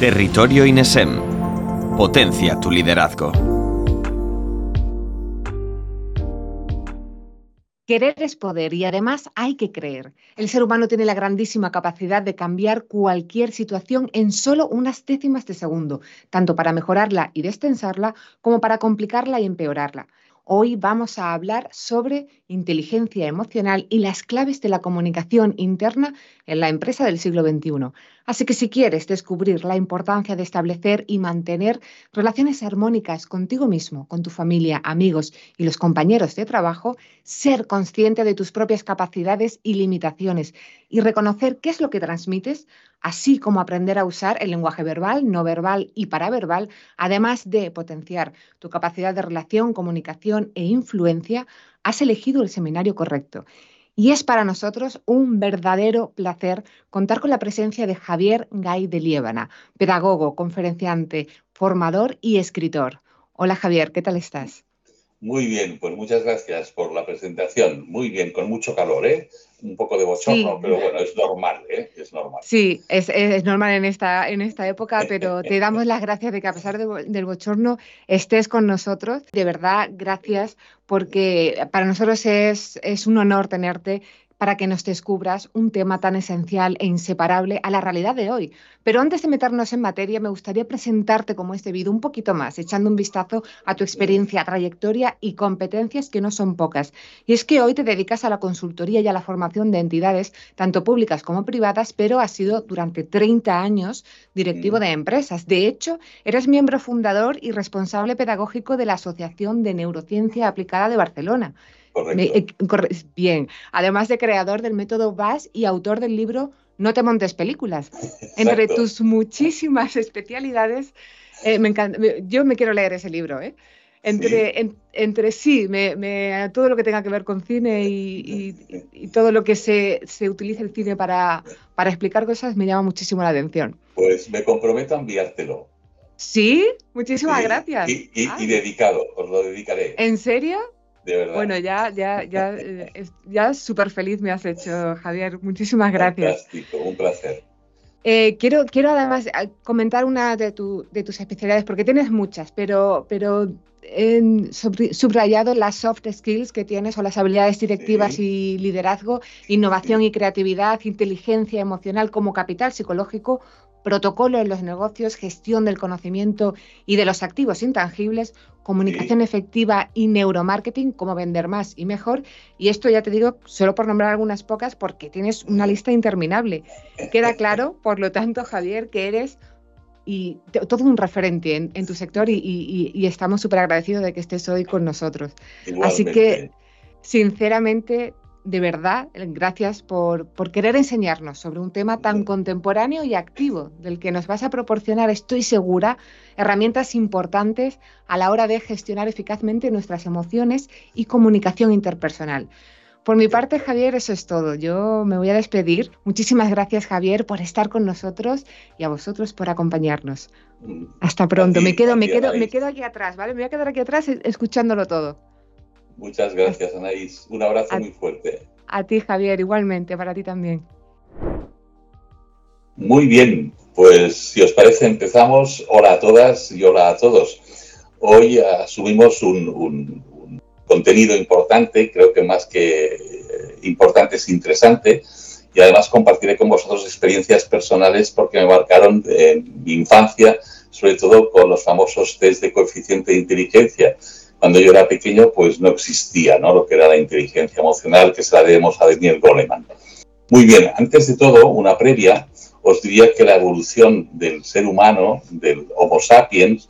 Territorio INESEM. Potencia tu liderazgo. Querer es poder y además hay que creer. El ser humano tiene la grandísima capacidad de cambiar cualquier situación en solo unas décimas de segundo, tanto para mejorarla y destensarla como para complicarla y empeorarla. Hoy vamos a hablar sobre inteligencia emocional y las claves de la comunicación interna en la empresa del siglo XXI. Así que si quieres descubrir la importancia de establecer y mantener relaciones armónicas contigo mismo, con tu familia, amigos y los compañeros de trabajo, ser consciente de tus propias capacidades y limitaciones y reconocer qué es lo que transmites, así como aprender a usar el lenguaje verbal, no verbal y paraverbal, además de potenciar tu capacidad de relación, comunicación e influencia, has elegido el seminario correcto. Y es para nosotros un verdadero placer contar con la presencia de Javier Gay de Liébana, pedagogo, conferenciante, formador y escritor. Hola Javier, ¿qué tal estás? Muy bien, pues muchas gracias por la presentación. Muy bien, con mucho calor, ¿eh? Un poco de bochorno, pero bueno, es normal, ¿eh? Es normal. Sí, es, es, normal en esta, en esta época, pero te damos las gracias de que a pesar de, del bochorno estés con nosotros. De verdad, gracias, porque para nosotros es, es un honor tenerte para que nos descubras un tema tan esencial e inseparable a la realidad de hoy. Pero antes de meternos en materia, me gustaría presentarte como es debido un poquito más, echando un vistazo a tu experiencia, trayectoria y competencias que no son pocas. Y es que hoy te dedicas a la consultoría y a la formación de entidades, tanto públicas como privadas, pero has sido durante 30 años directivo de empresas. De hecho, eres miembro fundador y responsable pedagógico de la Asociación de Neurociencia Aplicada de Barcelona. Eh, bien, además de creador del método VAS y autor del libro No te montes películas. Entre tus muchísimas especialidades, eh, me yo me quiero leer ese libro, ¿eh? Entre sí, entre sí me, todo lo que tenga que ver con cine y, todo lo que se, se utiliza el cine para, para explicar cosas me llama muchísimo la atención. Pues me comprometo a enviártelo. Sí, muchísimas gracias. Y, y, dedicado, os lo dedicaré. ¿En serio? De verdad. Bueno, ya, ya, ya, eh, ya súper feliz me has hecho, Javier. Muchísimas gracias. Fantástico, un placer. Eh, quiero, quiero además eh, comentar una de, tu, de, tus especialidades, porque tienes muchas, pero, pero he subrayado las soft skills que tienes o las habilidades directivas sí. y liderazgo, innovación y creatividad, inteligencia emocional como capital psicológico, protocolo en los negocios, gestión del conocimiento y de los activos intangibles, comunicación sí. efectiva y neuromarketing, cómo vender más y mejor. Y esto ya te digo, solo por nombrar algunas pocas, porque tienes una lista interminable. Queda claro, por lo tanto, Javier, que eres y todo un referente en, en tu sector y, y, y estamos súper agradecidos de que estés hoy con nosotros. Igualmente. Así que, sinceramente, de verdad, gracias por, por, querer enseñarnos sobre un tema tan contemporáneo y activo, del que nos vas a proporcionar, estoy segura, herramientas importantes a la hora de gestionar eficazmente nuestras emociones y comunicación interpersonal. Por mi parte, Javier, eso es todo. Yo me voy a despedir. Muchísimas gracias, Javier, por estar con nosotros y a vosotros por acompañarnos. Hasta pronto. Me quedo, me quedo, me quedo aquí atrás, ¿vale? Me voy a quedar aquí atrás escuchándolo todo. Muchas gracias, Anaís. Un abrazo a, muy fuerte. A ti, Javier, igualmente, para ti también. Muy bien, pues si os parece empezamos. Hola a todas y hola a todos. Hoy subimos un, un, un, contenido importante, creo que más que eh, importante es interesante, y además compartiré con vosotros experiencias personales porque me marcaron en mi infancia, sobre todo con los famosos test de coeficiente de inteligencia cuando yo era pequeño, pues no existía ¿no? lo que era la inteligencia emocional, que se la debemos a Daniel Goleman. Muy bien, antes de todo, una previa, os diría que la evolución del ser humano, del Homo sapiens,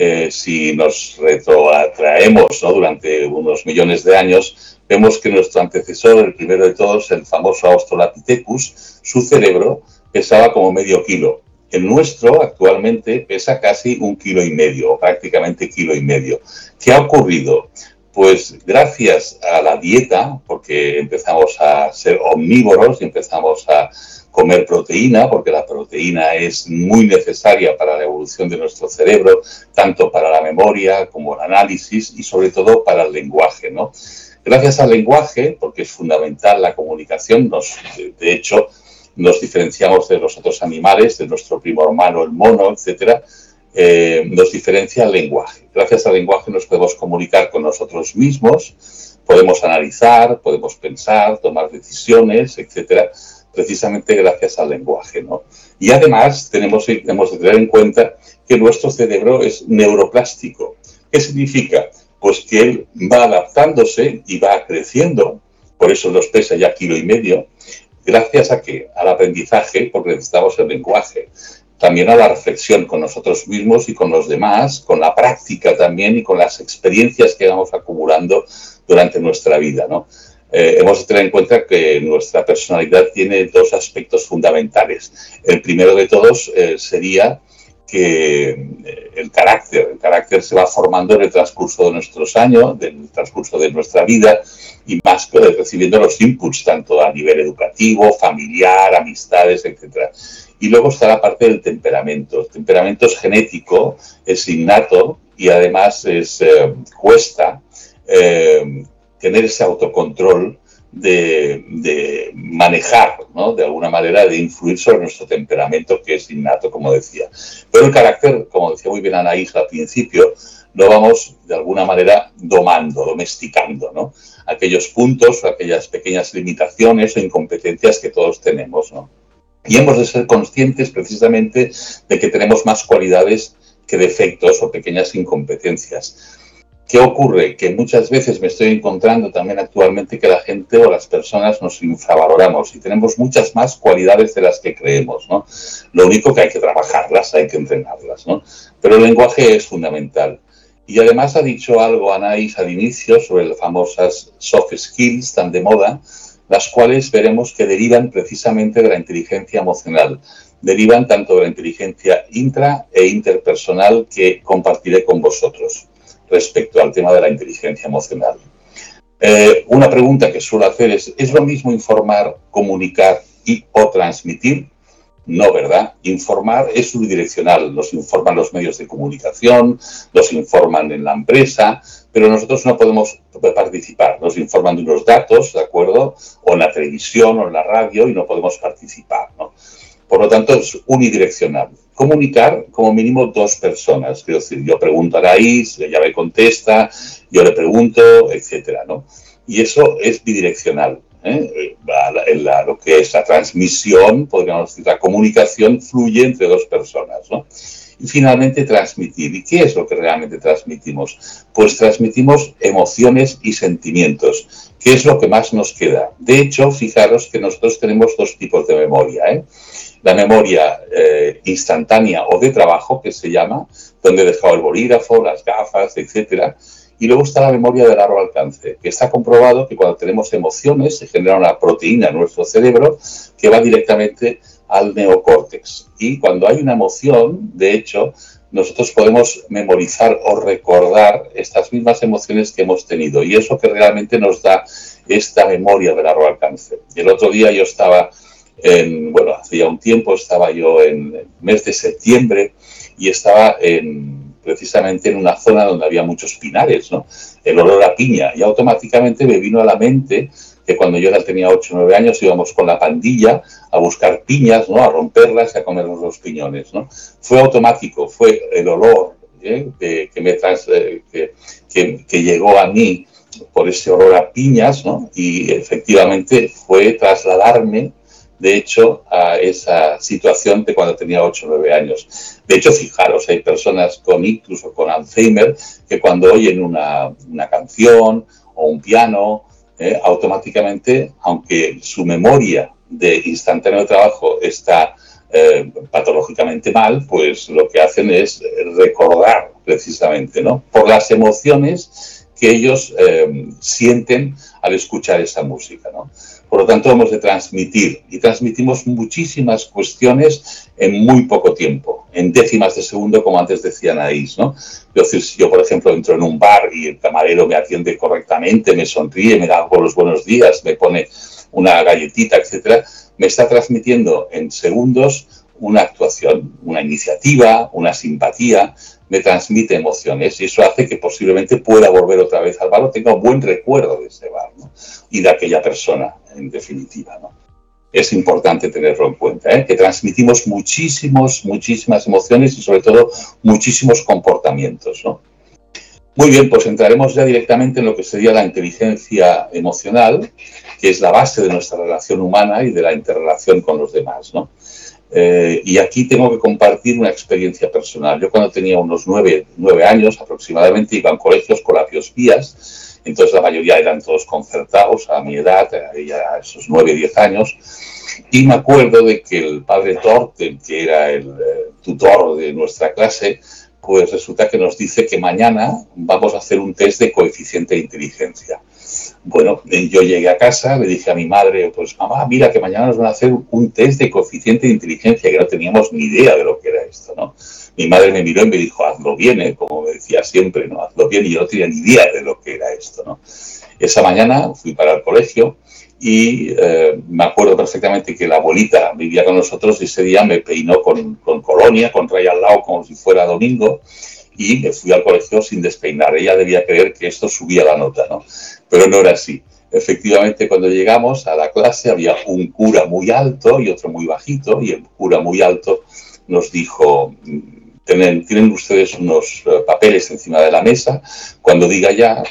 eh, si nos retroatraemos durante unos millones de años, vemos que nuestro antecesor, el primero de todos, el famoso Australopithecus, su cerebro pesaba como medio kilo. El nuestro actualmente pesa casi un kilo y medio, o prácticamente kilo y medio. ¿Qué ha ocurrido? Pues gracias a la dieta, porque empezamos a ser omnívoros y empezamos a comer proteína, porque la proteína es muy necesaria para la evolución de nuestro cerebro, tanto para la memoria como el análisis y sobre todo para el lenguaje, ¿no? Gracias al lenguaje, porque es fundamental la comunicación, nos, de hecho, nos diferenciamos de los otros animales, de nuestro primo hermano, el mono, etcétera, eh, nos diferencia el lenguaje. Gracias al lenguaje nos podemos comunicar con nosotros mismos, podemos analizar, podemos pensar, tomar decisiones, etcétera, precisamente gracias al lenguaje. ¿no? Y además tenemos, tenemos que tener en cuenta que nuestro cerebro es neuroplástico. ¿Qué significa? Pues que él va adaptándose y va creciendo, por eso nos pesa ya kilo y medio, gracias a que al aprendizaje, porque necesitamos el lenguaje, también a la reflexión con nosotros mismos y con los demás, con la práctica también y con las experiencias que vamos acumulando durante nuestra vida. ¿no? Eh, hemos de tener en cuenta que nuestra personalidad tiene dos aspectos fundamentales. El primero de todos eh, sería que eh, el carácter, el carácter se va formando en el transcurso de nuestros años, del transcurso de nuestra vida y más recibiendo los inputs tanto a nivel educativo, familiar, amistades, etc. Y luego está la parte del temperamento. El temperamento es genético, es innato y además es, cuesta eh, tener ese autocontrol de, manejar, ¿no? de alguna manera, de influir sobre nuestro temperamento, que es innato, como decía. Pero el carácter, como decía muy bien Anaís al principio, lo vamos de alguna manera domando, domesticando, ¿no? Aquellos puntos, aquellas pequeñas limitaciones o incompetencias que todos tenemos, ¿no? Y hemos de ser conscientes precisamente de que tenemos más cualidades que defectos o pequeñas incompetencias. ¿Qué ocurre? Que muchas veces me estoy encontrando también actualmente que la gente o las personas nos infravaloramos y tenemos muchas más cualidades de las que creemos, ¿no? Lo único que hay que trabajarlas, hay que entrenarlas, ¿no? Pero el lenguaje es fundamental. Y además ha dicho algo Anaís al inicio sobre las famosas soft skills tan de moda, las cuales veremos que derivan precisamente de la inteligencia emocional. Derivan tanto de la inteligencia intra e interpersonal que compartiré con vosotros respecto al tema de la inteligencia emocional. Eh, una pregunta que suelo hacer es, ¿es lo mismo informar, comunicar y o transmitir? No, ¿verdad? Informar es unidireccional. Nos informan los medios de comunicación, nos informan en la empresa, pero nosotros no podemos participar. Nos informan de unos datos, ¿de acuerdo? O en la televisión o en la radio y no podemos participar, ¿no? Por lo tanto, es unidireccional. Comunicar como mínimo dos personas. Quiero decir, yo pregunto a Raíz, ella me contesta, yo le pregunto, etcétera, ¿no? Y eso es bidireccional. ¿Eh? La, lo que es la transmisión, podríamos decir, la comunicación fluye entre dos personas, ¿no? Y finalmente transmitir. ¿Y qué es lo que realmente transmitimos? Pues transmitimos emociones y sentimientos, que es lo que más nos queda. De hecho, fijaros que nosotros tenemos dos tipos de memoria. ¿eh? la memoria eh, instantánea o de trabajo, que se llama, donde he dejado el bolígrafo, las gafas, etcétera. Y luego está la memoria de largo alcance, que está comprobado que cuando tenemos emociones se genera una proteína en nuestro cerebro que va directamente al neocórtex. Y cuando hay una emoción, de hecho, nosotros podemos memorizar o recordar estas mismas emociones que hemos tenido. Y eso que realmente nos da esta memoria de largo alcance. Y el otro día yo estaba bueno, hacía un tiempo estaba yo en el mes de septiembre y estaba en, precisamente en una zona donde había muchos pinares, ¿no? El olor a piña. Y automáticamente me vino a la mente que cuando yo ya tenía 8 o 9 años íbamos con la pandilla a buscar piñas, ¿no? A romperlas y a comernos los piñones, ¿no? Fue automático, fue el olor ¿eh? que, me eh, que, que llegó a mí por ese olor a piñas, ¿no? Y efectivamente fue trasladarme de hecho, a esa situación de cuando tenía 8 o 9 años. De hecho, fijaros, hay personas con incluso con Alzheimer que cuando oyen una, canción o un piano, eh, automáticamente, aunque su memoria de instantáneo trabajo está eh, patológicamente mal, pues lo que hacen es recordar precisamente, ¿no? Por las emociones que ellos eh, sienten al escuchar esa música, ¿no? Por lo tanto, hemos de transmitir y transmitimos muchísimas cuestiones en muy poco tiempo, en décimas de segundo, como antes decía Anaís. ¿no? Entonces, si yo, por ejemplo, entro en un bar y el camarero me atiende correctamente, me sonríe, me da los buenos días, me pone una galletita, etcétera, me está transmitiendo en segundos una actuación, una iniciativa, una simpatía, me transmite emociones y eso hace que posiblemente pueda volver otra vez al bar o tenga un buen recuerdo de ese bar y de aquella persona, en definitiva. es importante tenerlo en cuenta, ¿eh? que transmitimos muchísimos, muchísimas emociones y sobre todo muchísimos comportamientos. ¿no? Muy bien, pues entraremos ya directamente en lo que sería la inteligencia emocional, que es la base de nuestra relación humana y de la interrelación con los demás. ¿no? Eh, y aquí tengo que compartir una experiencia personal. Yo cuando tenía unos nueve, nueve años aproximadamente iba a colegios con labios vías, entonces la mayoría eran todos concertados a mi edad, a esos nueve, diez años, y me acuerdo de que el padre Torten, que era el eh, tutor de nuestra clase, pues resulta que nos dice que mañana vamos a hacer un test de coeficiente de inteligencia. Bueno, eh, yo llegué a casa, le dije a mi madre, pues mamá, mira que mañana nos van a hacer un test de coeficiente de inteligencia, que no teníamos ni idea de lo que era esto, ¿no? Mi madre me miró y me dijo, hazlo bien, ¿eh? como me decía siempre, ¿no? Hazlo bien, y yo no tenía ni idea de lo que era esto, ¿no? Esa mañana fui para el colegio y eh, me acuerdo perfectamente que la abuelita vivía con nosotros y ese día me peinó con, con colonia, con raya al lado como si fuera domingo y me fui al colegio sin despeinar. Ella debía creer que esto subía la nota, ¿no? Pero no era así. Efectivamente, cuando llegamos a la clase había un cura muy alto y otro muy bajito, y el cura muy alto nos dijo, tienen, tienen ustedes unos eh, papeles encima de la mesa, cuando diga ya,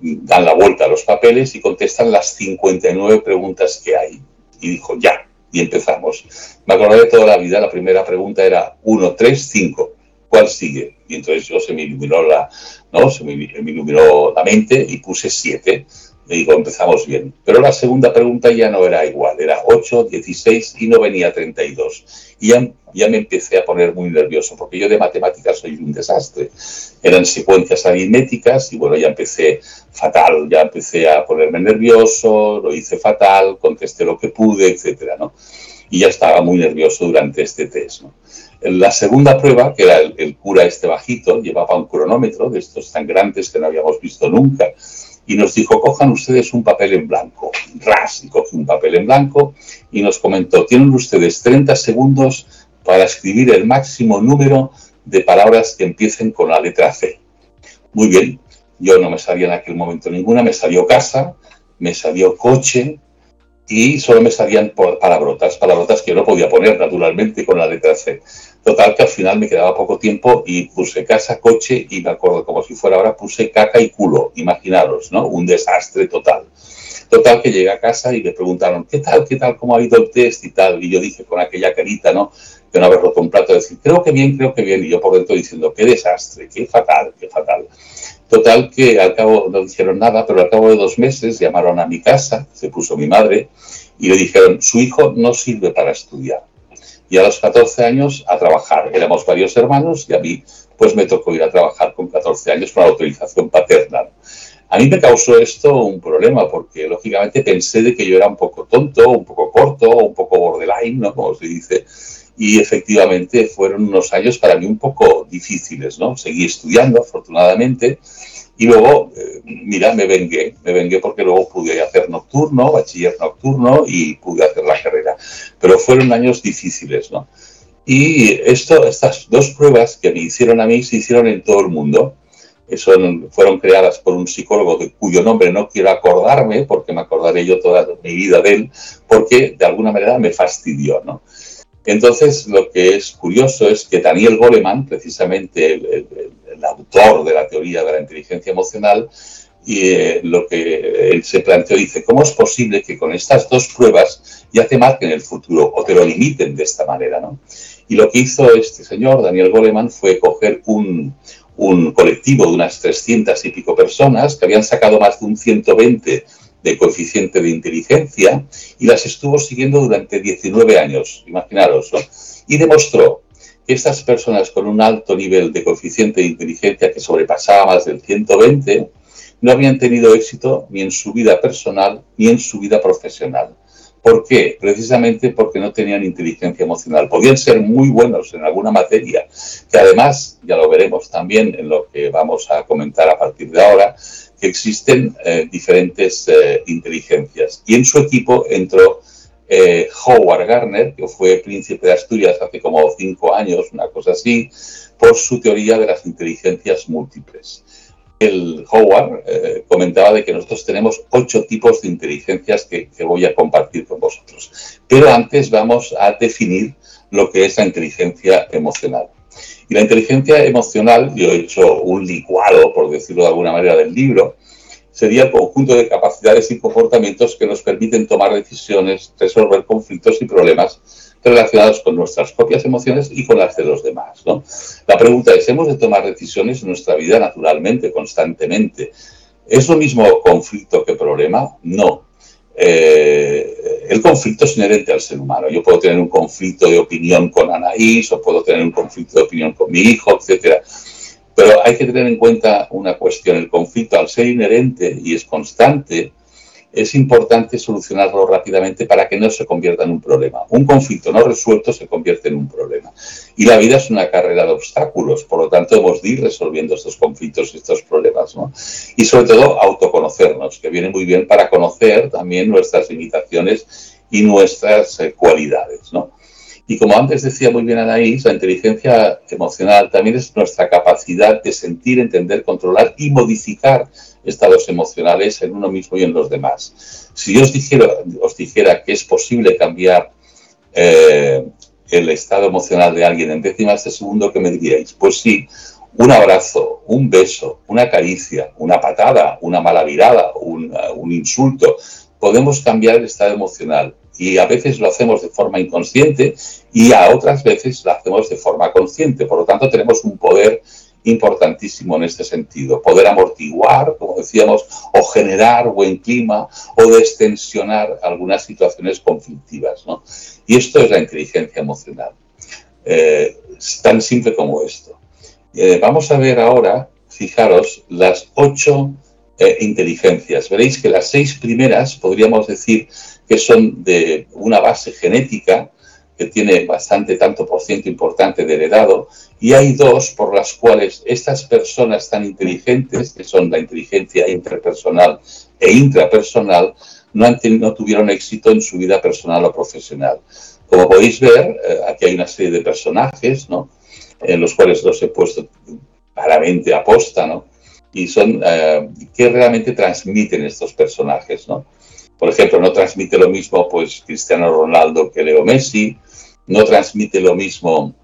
dan la vuelta a los papeles y contestan las 59 preguntas que hay. Y dijo, ya, y empezamos. Me acordé de toda la vida, la primera pregunta era 1, 3, 5. ¿Cuál sigue? Y entonces yo se me iluminó la, ¿no? se me, iluminó la mente y puse 7. Digo, empezamos bien. Pero la segunda pregunta ya no era igual, era 8, 16 y no venía 32. Y ya, ya me empecé a poner muy nervioso, porque yo de matemáticas soy un desastre. Eran secuencias aritméticas y bueno, ya empecé fatal, ya empecé a ponerme nervioso, lo hice fatal, contesté lo que pude, etcétera, ¿no? Y ya estaba muy nervioso durante este test, ¿no? La segunda prueba, que era el, cura este bajito, llevaba un cronómetro de estos tan grandes que no habíamos visto nunca, y nos dijo, cojan ustedes un papel en blanco. Ras, y cogí un papel en blanco y nos comentó, tienen ustedes 30 segundos para escribir el máximo número de palabras que empiecen con la letra C. Muy bien, yo no me sabía en aquel momento ninguna, me salió casa, me salió coche, y solo me salían palabrotas, palabrotas que yo no podía poner naturalmente con la letra C. Total que al final me quedaba poco tiempo y puse casa, coche y me acuerdo como si fuera ahora puse caca y culo, imaginaros, ¿no? Un desastre total. Total que llegué a casa y me preguntaron, ¿qué tal, qué tal, cómo ha ido el test y tal? Y yo dije con aquella carita, ¿no? De no haber roto un plato, decir, creo que bien, creo que bien. Y yo por dentro diciendo, qué desastre, qué fatal, qué fatal. Total que al cabo no dijeron nada, pero al cabo de dos meses llamaron a mi casa, se puso mi madre, y le dijeron, su hijo no sirve para estudiar. Y a los 14 años a trabajar. Éramos varios hermanos y a mí pues me tocó ir a trabajar con 14 años con la autorización paterna. A mí me causó esto un problema porque lógicamente pensé de que yo era un poco tonto, un poco corto, un poco borderline, ¿no? Como se dice y efectivamente fueron unos años para mí un poco difíciles, ¿no? Seguí estudiando, afortunadamente, y luego, eh, mira, me vengué, me vengué porque luego pude hacer nocturno, bachiller nocturno, y pude hacer la carrera. Pero fueron años difíciles, ¿no? Y esto, estas dos pruebas que me hicieron a mí se hicieron en todo el mundo. Son, fueron creadas por un psicólogo de cuyo nombre no quiero acordarme, porque me acordaré yo toda mi vida de él, porque de alguna manera me fastidió, ¿no? Entonces, lo que es curioso es que Daniel Goleman, precisamente el, autor de la teoría de la inteligencia emocional, y eh, lo que él se planteó, dice, ¿cómo es posible que con estas dos pruebas ya te marquen el futuro o te lo limiten de esta manera? ¿no? Y lo que hizo este señor, Daniel Goleman, fue coger un, un colectivo de unas 300 y pico personas que habían sacado más de un 120 de coeficiente de inteligencia y las estuvo siguiendo durante 19 años, imaginaros, y demostró que estas personas con un alto nivel de coeficiente de inteligencia que sobrepasaba más del 120 no habían tenido éxito ni en su vida personal ni en su vida profesional. ¿Por qué? Precisamente porque no tenían inteligencia emocional. Podían ser muy buenos en alguna materia, que además, ya lo veremos también en lo que vamos a comentar a partir de ahora, que existen eh, diferentes eh, inteligencias. Y en su equipo entró eh, Howard Gardner, que fue príncipe de Asturias hace como cinco años, una cosa así, por su teoría de las inteligencias múltiples. el Howard comentaba de que nosotros tenemos ocho tipos de inteligencias que, que, voy a compartir con vosotros. Pero antes vamos a definir lo que es la inteligencia emocional. Y la inteligencia emocional, yo he hecho un licuado, por decirlo de alguna manera, del libro, sería el conjunto de capacidades y comportamientos que nos permiten tomar decisiones, resolver conflictos y problemas relacionados con nuestras propias emociones y con las de los demás. ¿no? La pregunta es, ¿hemos de tomar decisiones en nuestra vida naturalmente, constantemente? ¿Es lo mismo conflicto que problema? No. Eh, el conflicto es inherente al ser humano. Yo puedo tener un conflicto de opinión con Anaís o puedo tener un conflicto de opinión con mi hijo, etcétera. Pero hay que tener en cuenta una cuestión. El conflicto, al ser inherente y es constante, es importante solucionarlo rápidamente para que no se convierta en un problema. Un conflicto no resuelto se convierte en un problema. Y la vida es una carrera de obstáculos, por lo tanto hemos de ir resolviendo estos conflictos y estos problemas. ¿no? Y sobre todo autoconocernos, que viene muy bien para conocer también nuestras limitaciones y nuestras eh, cualidades. ¿no? Y como antes decía muy bien Anaís, la inteligencia emocional también es nuestra capacidad de sentir, entender, controlar y modificar estados emocionales en uno mismo y en los demás. Si yo os dijera, os dijera que es posible cambiar eh, el estado emocional de alguien en décimas de segundo, ¿qué me diríais? Pues sí, un abrazo, un beso, una caricia, una patada, una mala mirada, uh, un insulto, podemos cambiar el estado emocional y a veces lo hacemos de forma inconsciente y a otras veces lo hacemos de forma consciente. Por lo tanto, tenemos un poder importantísimo en este sentido. Poder amortiguar, como decíamos, o generar buen clima o destensionar algunas situaciones conflictivas. ¿no? Y esto es la inteligencia emocional. Eh, tan simple como esto. Eh, vamos a ver ahora, fijaros, las ocho eh, inteligencias. Veréis que las seis primeras podríamos decir que son de una base genética que tiene bastante tanto por ciento importante de heredado, y hay dos por las cuales estas personas tan inteligentes, que son la inteligencia interpersonal e intrapersonal, no, han no tuvieron éxito en su vida personal o profesional. Como podéis ver, eh, aquí hay una serie de personajes, ¿no? En los cuales los he puesto claramente a posta, ¿no? Y son eh, que realmente transmiten estos personajes, ¿no? Por ejemplo, no transmite lo mismo pues Cristiano Ronaldo que Leo Messi, no transmite lo mismo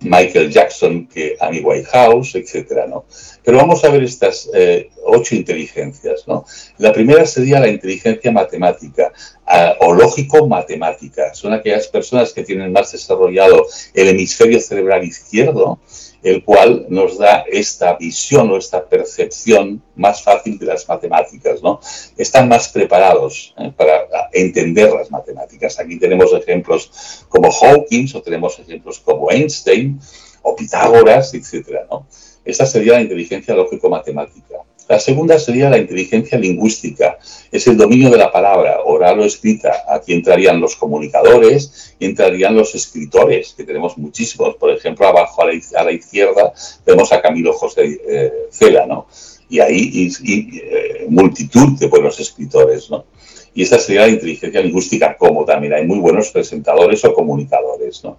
Michael Jackson que Amy Whitehouse, etcétera, ¿no? Pero vamos a ver estas eh, ocho inteligencias, ¿no? La primera sería la inteligencia matemática uh, o lógico-matemática. Son aquellas personas que tienen más desarrollado el hemisferio cerebral izquierdo el cual nos da esta visión o esta percepción más fácil de las matemáticas, ¿no? Están más preparados ¿eh? para entender las matemáticas. Aquí tenemos ejemplos como Hawkins o tenemos ejemplos como Einstein o Pitágoras, etcétera, ¿no? Esta sería la inteligencia lógico-matemática. La segunda sería la inteligencia lingüística, es el dominio de la palabra, oral o escrita. Aquí entrarían los comunicadores y entrarían los escritores, que tenemos muchísimos. Por ejemplo, abajo a la, izquierda vemos a Camilo José eh, Cela, ¿no? Y ahí y, eh, multitud de buenos escritores, ¿no? Y esta sería la inteligencia lingüística, como también hay muy buenos presentadores o comunicadores, ¿no?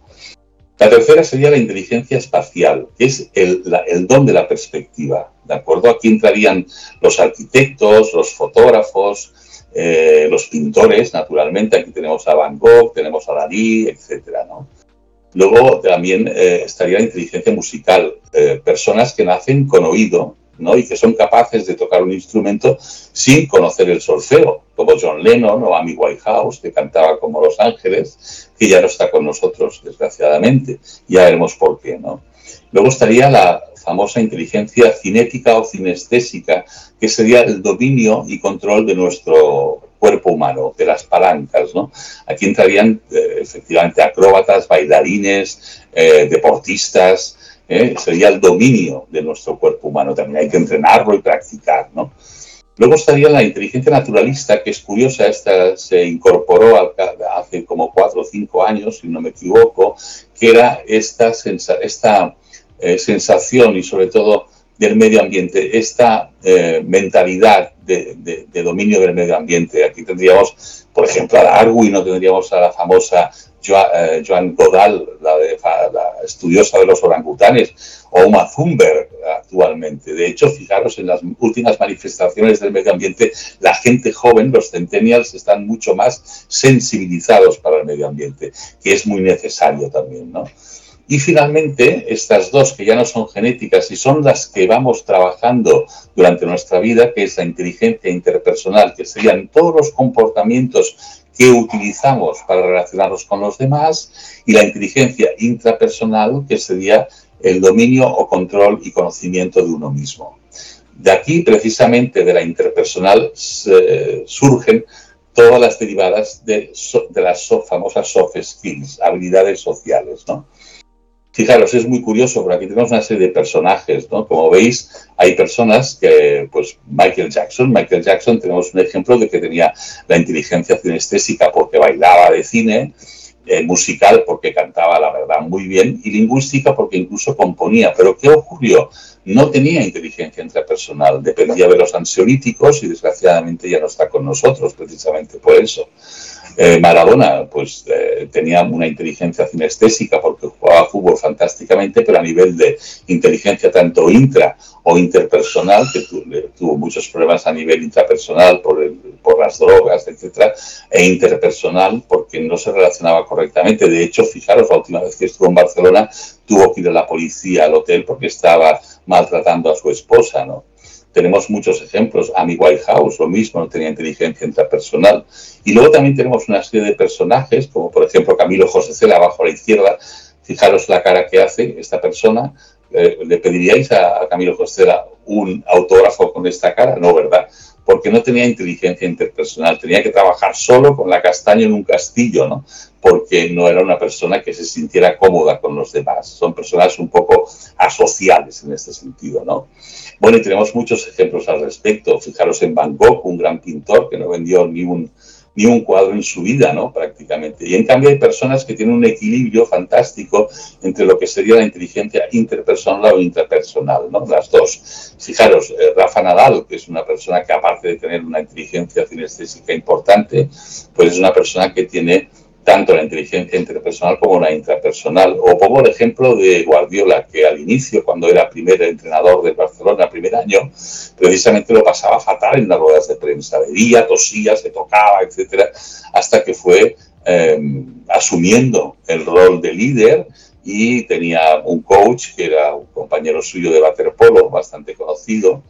La tercera sería la inteligencia espacial, que es el, don de la perspectiva. ¿De acuerdo? Aquí entrarían los arquitectos, los fotógrafos, eh, los pintores, naturalmente. Aquí tenemos a Van Gogh, tenemos a Dalí, etcétera, ¿no? Luego también eh, estaría la inteligencia musical, eh, personas que nacen con oído ¿no? y que son capaces de tocar un instrumento sin conocer el solfeo, como John Lennon o Amy Whitehouse, que cantaba como Los Ángeles, que ya no está con nosotros, desgraciadamente. Ya veremos por qué. ¿no? Luego estaría la famosa inteligencia cinética o cinestésica, que sería el dominio y control de nuestro cuerpo humano, de las palancas. ¿no? Aquí entrarían eh, efectivamente acróbatas, bailarines, eh, deportistas, ¿eh? sería el dominio de nuestro cuerpo humano. También hay que entrenarlo y practicar, ¿no? Luego estaría la inteligencia naturalista, que es curiosa, esta se incorporó hace como cuatro o cinco años, si no me equivoco, que era esta, esta eh, sensación y sobre todo del medio ambiente, esta eh, mentalidad de, dominio del medio ambiente. Aquí tendríamos, por ejemplo, a Darwin, no tendríamos a la famosa eh, Joan Godal, la, estudiosa de los orangutanes, o Uma actualmente. De hecho, fijaros, en las últimas manifestaciones del medio ambiente, la gente joven, los centennials, están mucho más sensibilizados para el medio ambiente, que es muy necesario también, ¿no? Y finalmente, estas dos que ya no son genéticas y son las que vamos trabajando durante nuestra vida, que es la inteligencia interpersonal, que serían todos los comportamientos que utilizamos para relacionarnos con los demás, y la inteligencia intrapersonal, que sería el dominio o control y conocimiento de uno mismo. De aquí, precisamente, de la interpersonal, surgen todas las derivadas de, de las famosas soft skills, habilidades sociales, ¿no? Fijaros, es muy curioso, porque aquí tenemos una serie de personajes, ¿no? Como veis, hay personas que, pues Michael Jackson, Michael Jackson tenemos un ejemplo de que tenía la inteligencia cinestésica porque bailaba de cine, eh, musical porque cantaba, la verdad, muy bien, y lingüística porque incluso componía. Pero ¿qué ocurrió? No tenía inteligencia intrapersonal, dependía de los ansiolíticos y desgraciadamente ya no está con nosotros precisamente por eso. Eh, Maradona, pues eh, tenía una inteligencia cinestésica porque jugaba fútbol fantásticamente, pero a nivel de inteligencia tanto intra o interpersonal, que tuvo muchos problemas a nivel intrapersonal por, por las drogas, etcétera, e interpersonal porque no se relacionaba correctamente. De hecho, fijaros, la última vez que estuvo en Barcelona tuvo que ir a la policía al hotel porque estaba maltratando a su esposa, ¿no? Tenemos muchos ejemplos. Amy Whitehouse, lo mismo, no tenía inteligencia intrapersonal. Y luego también tenemos una serie de personajes, como por ejemplo Camilo José Cela, abajo a la izquierda. Fijaros la cara que hace esta persona. Eh, ¿Le pediríais a, Camilo José Cela un autógrafo con esta cara? No, ¿verdad? Porque no tenía inteligencia interpersonal. Tenía que trabajar solo con la castaña en un castillo, ¿no? Porque no era una persona que se sintiera cómoda con los demás. Son personas un poco asociales en este sentido, ¿no? Bueno, y tenemos muchos ejemplos al respecto. Fijaros en Van Gogh, un gran pintor que no vendió ni un, ni un cuadro en su vida, ¿no? Prácticamente. Y en cambio hay personas que tienen un equilibrio fantástico entre lo que sería la inteligencia interpersonal o intrapersonal, ¿no? Las dos. Fijaros, eh, Rafa Nadal, que es una persona que aparte de tener una inteligencia cinestésica importante, pues es una persona que tiene tanto la inteligencia interpersonal como la intrapersonal. O pongo el ejemplo de Guardiola, que al inicio, cuando era primer entrenador de Barcelona, primer año, precisamente lo pasaba fatal en las ruedas de prensa. Bebía, tosía, se tocaba, etcétera, hasta que fue em, asumiendo el rol de líder y tenía un coach que era un compañero suyo de waterpolo, bastante conocido,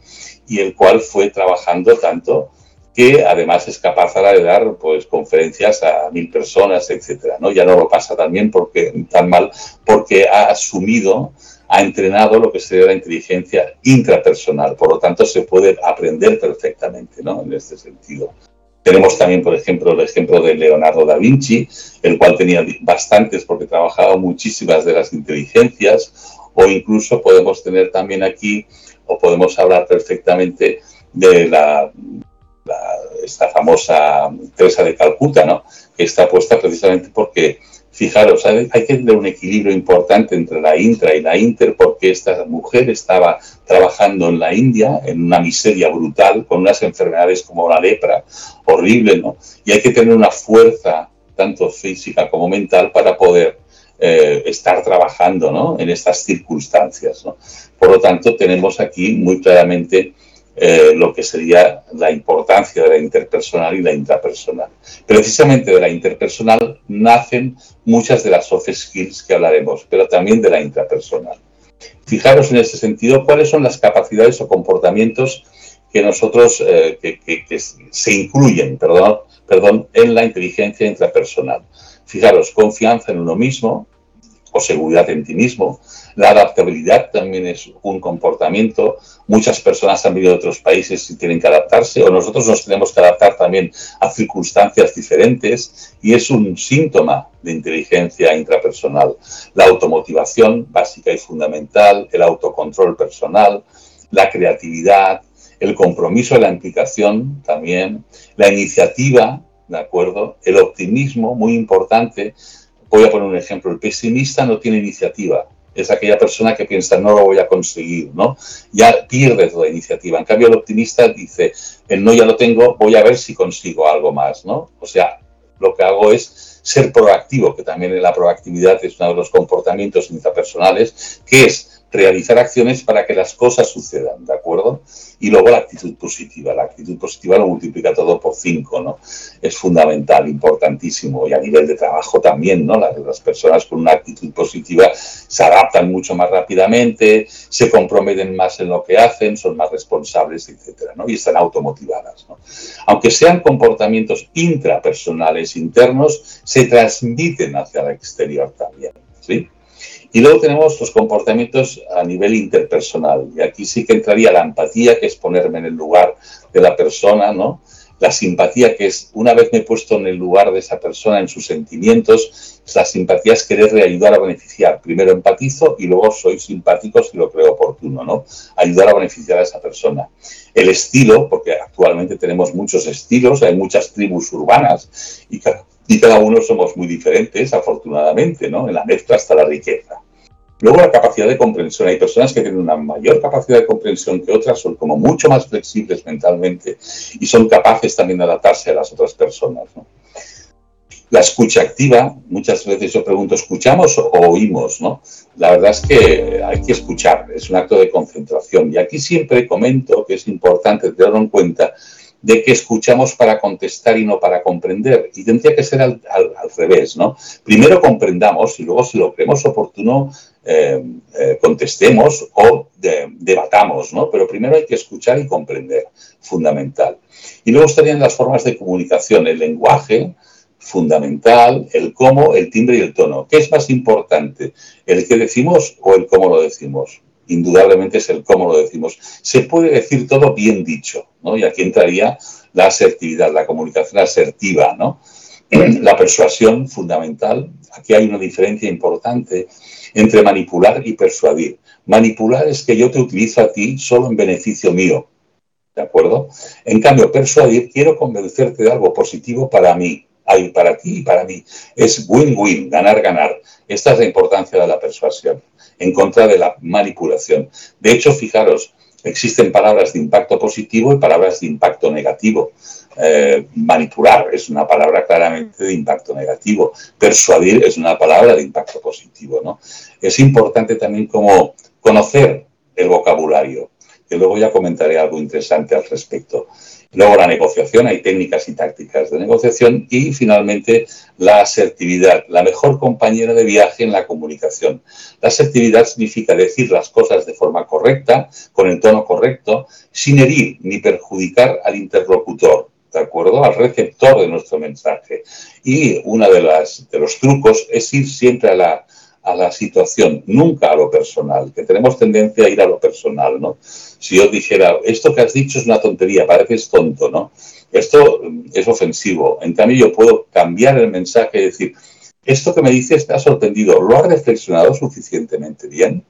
y el cual fue trabajando tanto que además es capaz de dar pues, conferencias a mil personas, etcétera. ¿no? Ya no lo pasa tan porque, tan mal porque ha asumido, ha entrenado lo que sería la inteligencia intrapersonal. Por lo tanto, se puede aprender perfectamente ¿no? en este sentido. Tenemos también, por ejemplo, el ejemplo de Leonardo da Vinci, el cual tenía bastantes porque trabajaba muchísimas de las inteligencias, o incluso podemos tener también aquí, o podemos hablar perfectamente de la esta famosa Teresa de Calcuta, ¿no? que está puesta precisamente porque, fijaros, hay, que tener un equilibrio importante entre la intra y la inter, porque esta mujer estaba trabajando en la India en una miseria brutal, con unas enfermedades como la lepra, horrible, ¿no? Y hay que tener una fuerza, tanto física como mental, para poder eh, estar trabajando ¿no? en estas circunstancias. ¿no? Por lo tanto, tenemos aquí muy claramente eh, lo que sería la importancia de la interpersonal y la intrapersonal. Precisamente de la interpersonal nacen muchas de las soft skills que hablaremos, pero también de la intrapersonal. Fijaros en este sentido cuáles son las capacidades o comportamientos que nosotros eh, que, se incluyen perdón, perdón, en la inteligencia intrapersonal. Fijaros, confianza en uno mismo seguridad en ti mismo, la adaptabilidad también es un comportamiento. Muchas personas han venido de otros países y tienen que adaptarse, o nosotros nos tenemos que adaptar también a circunstancias diferentes, y es un síntoma de inteligencia intrapersonal. La automotivación básica y fundamental, el autocontrol personal, la creatividad, el compromiso la implicación también, la iniciativa, ¿de acuerdo? El optimismo, muy importante. Voy a poner un ejemplo. El pesimista no tiene iniciativa es aquella persona que piensa no lo voy a conseguir, ¿no? Ya pierde toda iniciativa. En cambio, el optimista dice, el no ya lo tengo, voy a ver si consigo algo más, ¿no? O sea, lo que hago es ser proactivo, que también la proactividad es uno de los comportamientos intrapersonales, que es realizar acciones para que las cosas sucedan, ¿de acuerdo? Y luego la actitud positiva. La actitud positiva lo multiplica todo por cinco, ¿no? Es fundamental, importantísimo. Y a nivel de trabajo también, ¿no? Las, las personas con una actitud positiva se adaptan mucho más rápidamente, se comprometen más en lo que hacen, son más responsables, etcétera, ¿no? Y están automotivadas, ¿no? Aunque sean comportamientos intrapersonales internos, se transmiten hacia el exterior también, ¿sí? Y luego tenemos los comportamientos a nivel interpersonal. Y aquí sí que entraría la empatía, que es ponerme en el lugar de la persona, ¿no? La simpatía, que es una vez me he puesto en el lugar de esa persona, en sus sentimientos, la simpatía es quererle ayudar a beneficiar. Primero empatizo y luego soy simpático si lo creo oportuno, ¿no? Ayudar a beneficiar a esa persona. El estilo, porque actualmente tenemos muchos estilos, hay muchas tribus urbanas y cada, y cada uno somos muy diferentes, afortunadamente, ¿no? En la mezcla está la riqueza. Luego la capacidad de comprensión. Hay personas que tienen una mayor capacidad de comprensión que otras, son como mucho más flexibles mentalmente y son capaces también de adaptarse a las otras personas. La escucha activa, muchas veces yo pregunto, ¿escuchamos o oímos? ¿no? La verdad es que hay que escuchar, es un acto de concentración. Y aquí siempre comento que es importante tenerlo en cuenta de que escuchamos para contestar y no para comprender. Y tendría que ser al, al, al revés, ¿no? Primero comprendamos y luego, si lo creemos oportuno, eh, eh, contestemos o de, debatamos, ¿no? Pero primero hay que escuchar y comprender, fundamental. Y luego estarían las formas de comunicación, el lenguaje, fundamental, el cómo, el timbre y el tono. ¿Qué es más importante, el que decimos o el cómo lo decimos? indudablemente es el cómo lo decimos. Se puede decir todo bien dicho, ¿no? Y aquí entraría la asertividad, la comunicación asertiva, ¿no? La persuasión fundamental. Aquí hay una diferencia importante entre manipular y persuadir. Manipular es que yo te utilizo a ti solo en beneficio mío, ¿de acuerdo? En cambio, persuadir, quiero convencerte de algo positivo para mí, para ti y para mí. Es win-win, ganar-ganar. Esta es la importancia de la persuasión en contra de la manipulación. De hecho, fijaros, existen palabras de impacto positivo y palabras de impacto negativo. Eh, manipular es una palabra claramente de impacto negativo. Persuadir es una palabra de impacto positivo. ¿no? Es importante también como conocer el vocabulario, que luego ya comentaré algo interesante al respecto. Luego la negociación, hay técnicas y tácticas de negociación y finalmente la asertividad, la mejor compañera de viaje en la comunicación. La asertividad significa decir las cosas de forma correcta, con el tono correcto, sin herir ni perjudicar al interlocutor. ¿De acuerdo? Al receptor de nuestro mensaje. Y uno de, las, de los trucos es ir siempre a la, a la situación, nunca a lo personal, que tenemos tendencia a ir a lo personal, ¿no? Si yo dijera, esto que has dicho es una tontería, pareces tonto, ¿no? Esto es ofensivo. En cambio, yo puedo cambiar el mensaje y decir, esto que me dices te ha sorprendido, ¿lo has reflexionado suficientemente bien?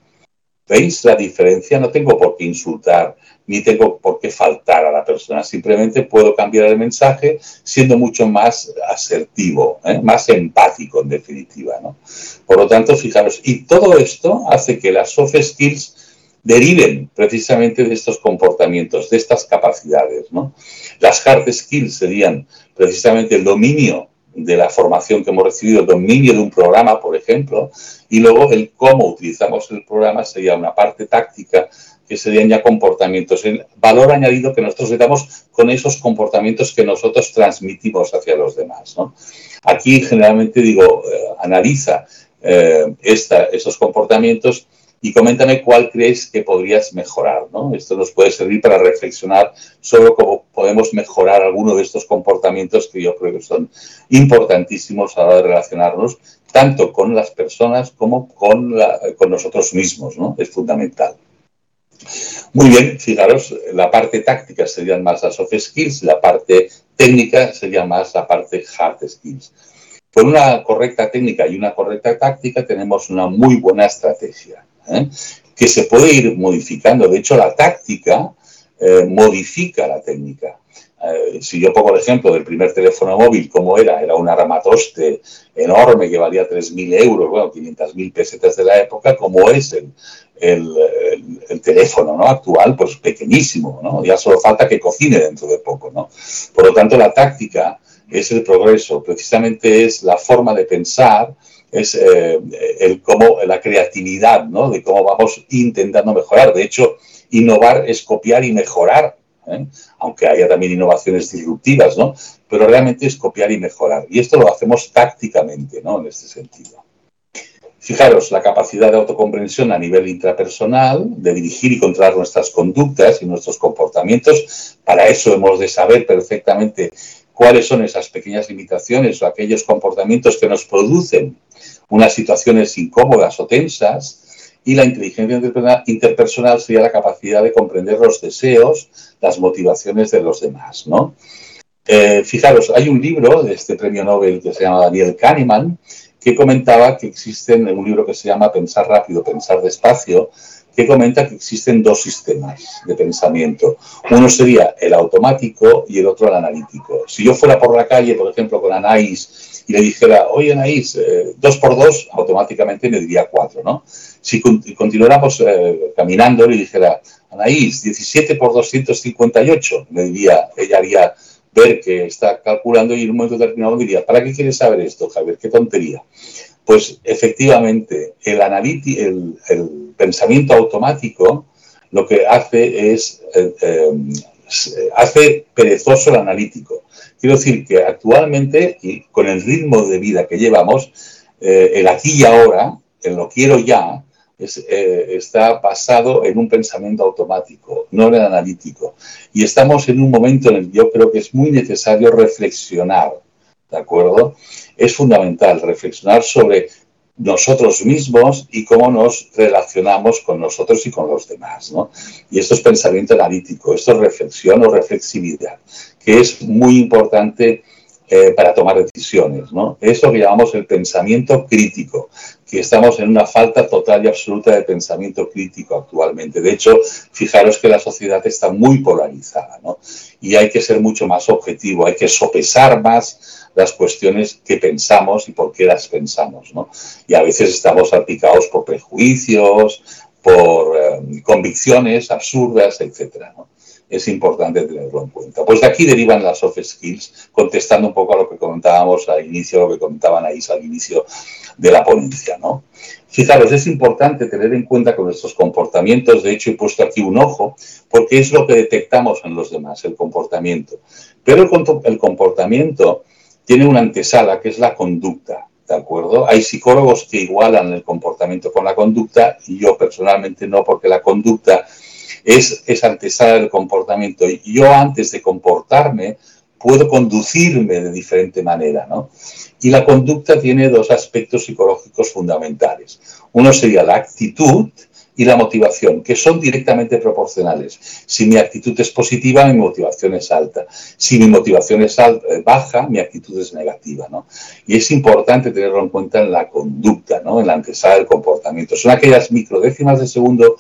¿Veis la diferencia? No tengo por qué insultar ni tengo por qué faltar a la persona. Simplemente puedo cambiar el mensaje siendo mucho más asertivo, ¿eh? más empático en definitiva. ¿no? Por lo tanto, fijaros, y todo esto hace que las soft skills deriven precisamente de estos comportamientos, de estas capacidades. ¿no? Las hard skills serían precisamente el dominio de la formación que hemos recibido, el dominio de un programa, por ejemplo, y luego el cómo utilizamos el programa sería una parte táctica que serían ya comportamientos, el valor añadido que nosotros le damos con esos comportamientos que nosotros transmitimos hacia los demás. ¿no? Aquí generalmente digo, eh, analiza eh, esta, esos comportamientos y coméntame cuál crees que podrías mejorar. ¿no? Esto nos puede servir para reflexionar sobre cómo podemos mejorar alguno de estos comportamientos que yo creo que son importantísimos a la hora de relacionarnos tanto con las personas como con, con nosotros mismos. ¿no? Es fundamental. Muy bien, fijaros, la parte táctica serían más las soft skills, la parte técnica sería más la parte hard skills. Con una correcta técnica y una correcta táctica tenemos una muy buena estrategia, ¿eh? que se puede ir modificando. De hecho, la táctica eh, modifica la técnica. Eh, si yo pongo el ejemplo del primer teléfono móvil, ¿cómo era? Era una ramatoste enorme que valía 3.000 euros, bueno, 500.000 pesetas de la época, como es el, el, el, el, teléfono ¿no? actual, pues pequeñísimo. Ya solo falta que cocine dentro de poco, ¿no? Por lo tanto, la táctica es el progreso, precisamente es la forma de pensar es eh, el cómo, la creatividad, ¿no? De cómo vamos intentando mejorar. De hecho, innovar es copiar y mejorar, ¿eh? aunque haya también innovaciones disruptivas, ¿no? Pero realmente es copiar y mejorar. Y esto lo hacemos tácticamente, ¿no? En este sentido. Fijaros, la capacidad de autocomprensión a nivel intrapersonal, de dirigir y controlar nuestras conductas y nuestros comportamientos. Para eso hemos de saber perfectamente cuáles son esas pequeñas limitaciones o aquellos comportamientos que nos producen unas situaciones incómodas o tensas. Y la inteligencia interpersonal sería la capacidad de comprender los deseos, las motivaciones de los demás. ¿no? Eh, fijaros, hay un libro de este premio Nobel que se llama Daniel Kahneman, que comentaba que existen, en un libro que se llama Pensar rápido, pensar despacio, que comenta que existen dos sistemas de pensamiento. Uno sería el automático y el otro el analítico. Si yo fuera por la calle, por ejemplo, con Anaís y le dijera, oye Anaís, eh, dos por dos, automáticamente me diría cuatro, ¿no? Si continuáramos eh, caminando, le dijera, Anaís, 17 por 258, me diría, ella haría ver que está calculando y en un momento determinado diría, ¿para qué quieres saber esto, Javier? ¿Qué tontería? Pues efectivamente, el, el, el pensamiento automático lo que hace es, eh, eh, hace perezoso el analítico. Quiero decir que actualmente, y con el ritmo de vida que llevamos, eh, el aquí y ahora, el lo quiero ya, eh, está basado en un pensamiento automático, no en el analítico. Y estamos en un momento en el que yo creo que es muy necesario reflexionar, ¿de acuerdo? Es fundamental reflexionar sobre nosotros mismos y cómo nos relacionamos con nosotros y con los demás, ¿no? Y esto es pensamiento analítico, esto es reflexión o reflexividad, que es muy importante eh, para tomar decisiones, ¿no? Eso que llamamos el pensamiento crítico que estamos en una falta total y absoluta de pensamiento crítico actualmente. De hecho, fijaros que la sociedad está muy polarizada, ¿no? Y hay que ser mucho más objetivo, hay que sopesar más las cuestiones que pensamos y por qué las pensamos, ¿no? Y a veces estamos salpicados por prejuicios, por eh, convicciones absurdas, ¿no? es importante tenerlo en cuenta. Pues de aquí derivan las soft skills, contestando un poco a lo que comentábamos al inicio, lo que comentaban ahí al inicio de la ponencia, ¿no? Fijaros, es importante tener en cuenta con nuestros comportamientos, de hecho he puesto aquí un ojo, porque es lo que detectamos en los demás, el comportamiento. Pero el comportamiento tiene una antesala, que es la conducta, ¿de acuerdo? Hay psicólogos que igualan el comportamiento con la conducta y yo personalmente no, porque la conducta es, es antesala del comportamiento. Y yo antes de comportarme puedo conducirme de diferente manera, ¿no? Y la conducta tiene dos aspectos psicológicos fundamentales. Uno sería la actitud y la motivación, que son directamente proporcionales. Si mi actitud es positiva, mi motivación es alta. Si mi motivación es eh, baja, mi actitud es negativa. ¿no? Y es importante tenerlo en cuenta en la conducta, ¿no? en la antesala del comportamiento. Son aquellas microdécimas de segundo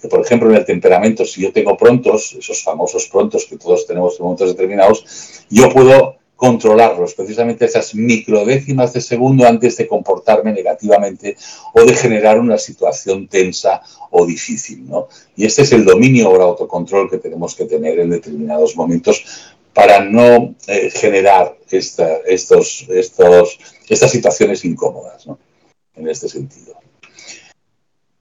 que, por ejemplo, en el temperamento, si yo tengo prontos, esos famosos prontos que todos tenemos en momentos determinados, yo puedo controlarlos, precisamente esas microdécimas de segundo antes de comportarme negativamente o de generar una situación tensa o difícil. ¿no? Y este es el dominio o el autocontrol que tenemos que tener en determinados momentos para no eh, generar esta, estos, estos, estas situaciones incómodas ¿no? en este sentido.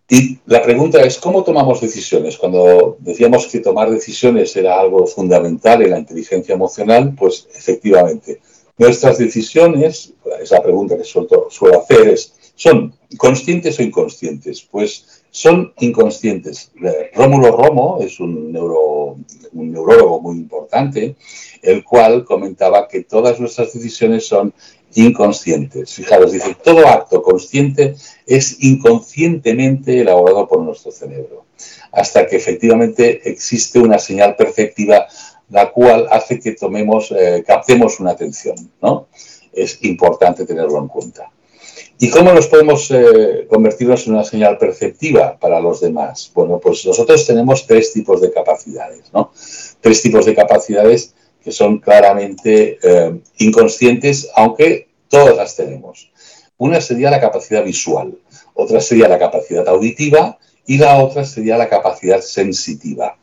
Y la pregunta es, ¿cómo tomamos decisiones? Cuando decíamos que tomar decisiones era algo fundamental en la inteligencia emocional, pues efectivamente, nuestras decisiones, esa pregunta que suelo, suelo hacer es, ¿son conscientes o inconscientes? Pues son inconscientes. Rómulo Romo es un, neuro, un neurólogo muy importante, el cual comentaba que todas nuestras decisiones son inconscientes. Fijaros, dice, todo acto consciente es inconscientemente elaborado por nuestro cerebro, hasta que efectivamente existe una señal perceptiva la cual hace que tomemos, eh, captemos una atención, ¿no? Es importante tenerlo en cuenta. ¿Y cómo nos podemos eh, convertirnos en una señal perceptiva para los demás? Bueno, pues nosotros tenemos tres tipos de capacidades, ¿no? Tres tipos de capacidades que son claramente eh, inconscientes, aunque todas las tenemos. Una sería la capacidad visual, otra sería la capacidad auditiva y la otra sería la capacidad sensitiva.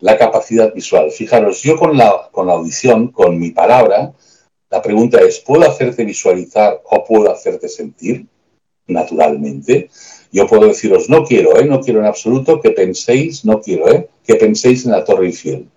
La capacidad visual. Fijaros, yo con la, con la audición, con mi palabra, la pregunta es, ¿puedo hacerte visualizar o puedo hacerte sentir? naturalmente. Yo puedo deciros, no quiero, ¿eh? no quiero en absoluto que penséis, no quiero, ¿eh? que penséis en la Torre Eiffel.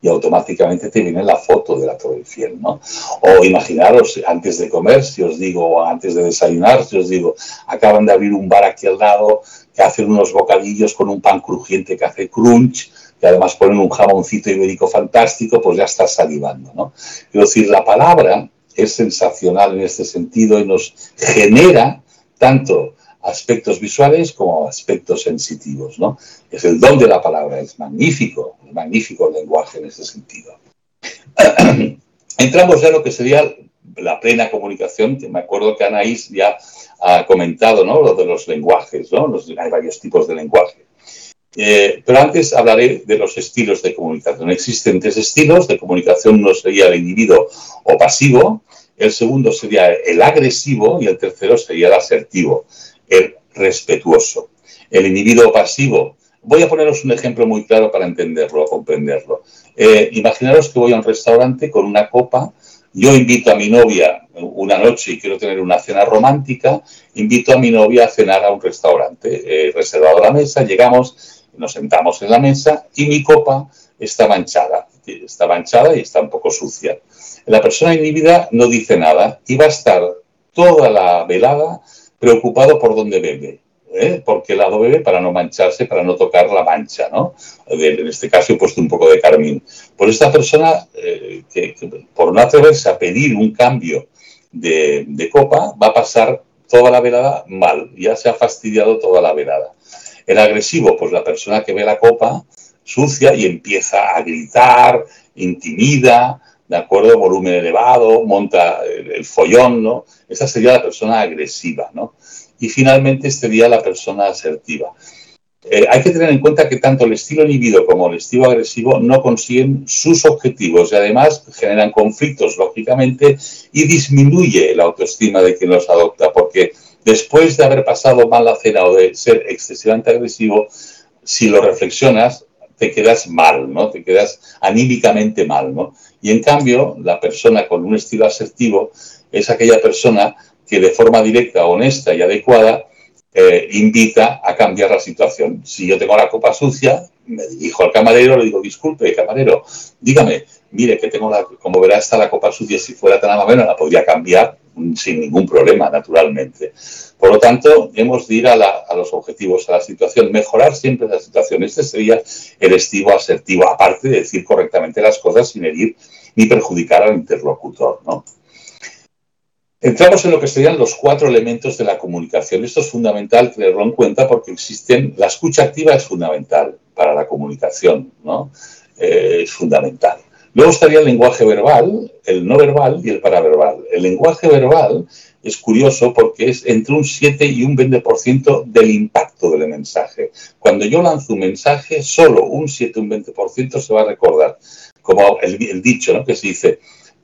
Y automáticamente te viene la foto de la Torre Eiffel, ¿no? O imaginaros, antes de comer, si os digo, o antes de desayunar, si os digo, acaban de abrir un bar aquí al lado que hacen unos bocadillos con un pan crujiente que hace crunch, que además ponen un jamoncito ibérico fantástico, pues ya estás salivando, ¿no? Quiero decir, la palabra es sensacional en este sentido y nos genera tanto aspectos visuales como aspectos sensitivos, ¿no? Es el don de la palabra, es magnífico, magnífico el lenguaje en ese sentido. Entramos ya en lo que sería la plena comunicación, que me acuerdo que Anaís ya ha comentado, ¿no? Lo de los lenguajes, ¿no? hay varios tipos de lenguaje. Eh, pero antes hablaré de los estilos de comunicación. Existen tres estilos de comunicación. Uno sería el individuo o pasivo, el segundo sería el agresivo y el tercero sería el asertivo el respetuoso. El individuo pasivo. Voy a poneros un ejemplo muy claro para entenderlo, comprenderlo. Eh, imaginaros que voy a un restaurante con una copa, yo invito a mi novia una noche y quiero tener una cena romántica, invito a mi novia a cenar a un restaurante. He reservado la mesa, llegamos, nos sentamos en la mesa y mi copa está manchada. Está manchada y está un poco sucia. La persona inhibida no dice nada y va a estar toda la velada preocupado por dónde bebe. ¿eh? ¿Por qué lado bebe? Para no mancharse, para no tocar la mancha, ¿no? en este caso he puesto un poco de carmín. Por esta persona, eh, que, por no atreverse a pedir un cambio de, copa, va a pasar toda la velada mal, ya se ha fastidiado toda la velada. El agresivo, pues la persona que ve la copa sucia y empieza a gritar, intimida, ¿de acuerdo? Volumen elevado, monta el, follón, ¿no? Esa sería la persona agresiva, ¿no? Y finalmente estaría la persona asertiva. Eh, hay que tener en cuenta que tanto el estilo inhibido como el estilo agresivo no consiguen sus objetivos y además generan conflictos, lógicamente, y disminuye la autoestima de quien los adopta, porque después de haber pasado mal la cena o de ser excesivamente agresivo, si lo reflexionas, te quedas mal, ¿no? Te quedas anímicamente mal, ¿no? Y en cambio, la persona con un estilo asertivo es aquella persona que de forma directa, honesta y adecuada eh, invita a cambiar la situación. Si yo tengo la copa sucia, me dirijo al camarero, le digo, disculpe, camarero, dígame, mire, que tengo la, como verá, está la copa sucia, si fuera tan amable, la podría cambiar sin ningún problema, naturalmente. Por lo tanto, hemos de ir a, los objetivos, a la situación, mejorar siempre la situación. Este sería el estilo asertivo, aparte de decir correctamente las cosas sin herir ni perjudicar al interlocutor. ¿no? Entramos en lo que serían los cuatro elementos de la comunicación. Esto es fundamental tenerlo en cuenta porque existen, la escucha activa es fundamental para la comunicación, ¿no? Eh, es fundamental. Luego estaría el lenguaje verbal, el no verbal y el paraverbal. El lenguaje verbal es curioso porque es entre un 7 y un 20% del impacto del mensaje. Cuando yo lanzo un mensaje, solo un 7 un 20% se va a recordar. Como el, dicho que se dice,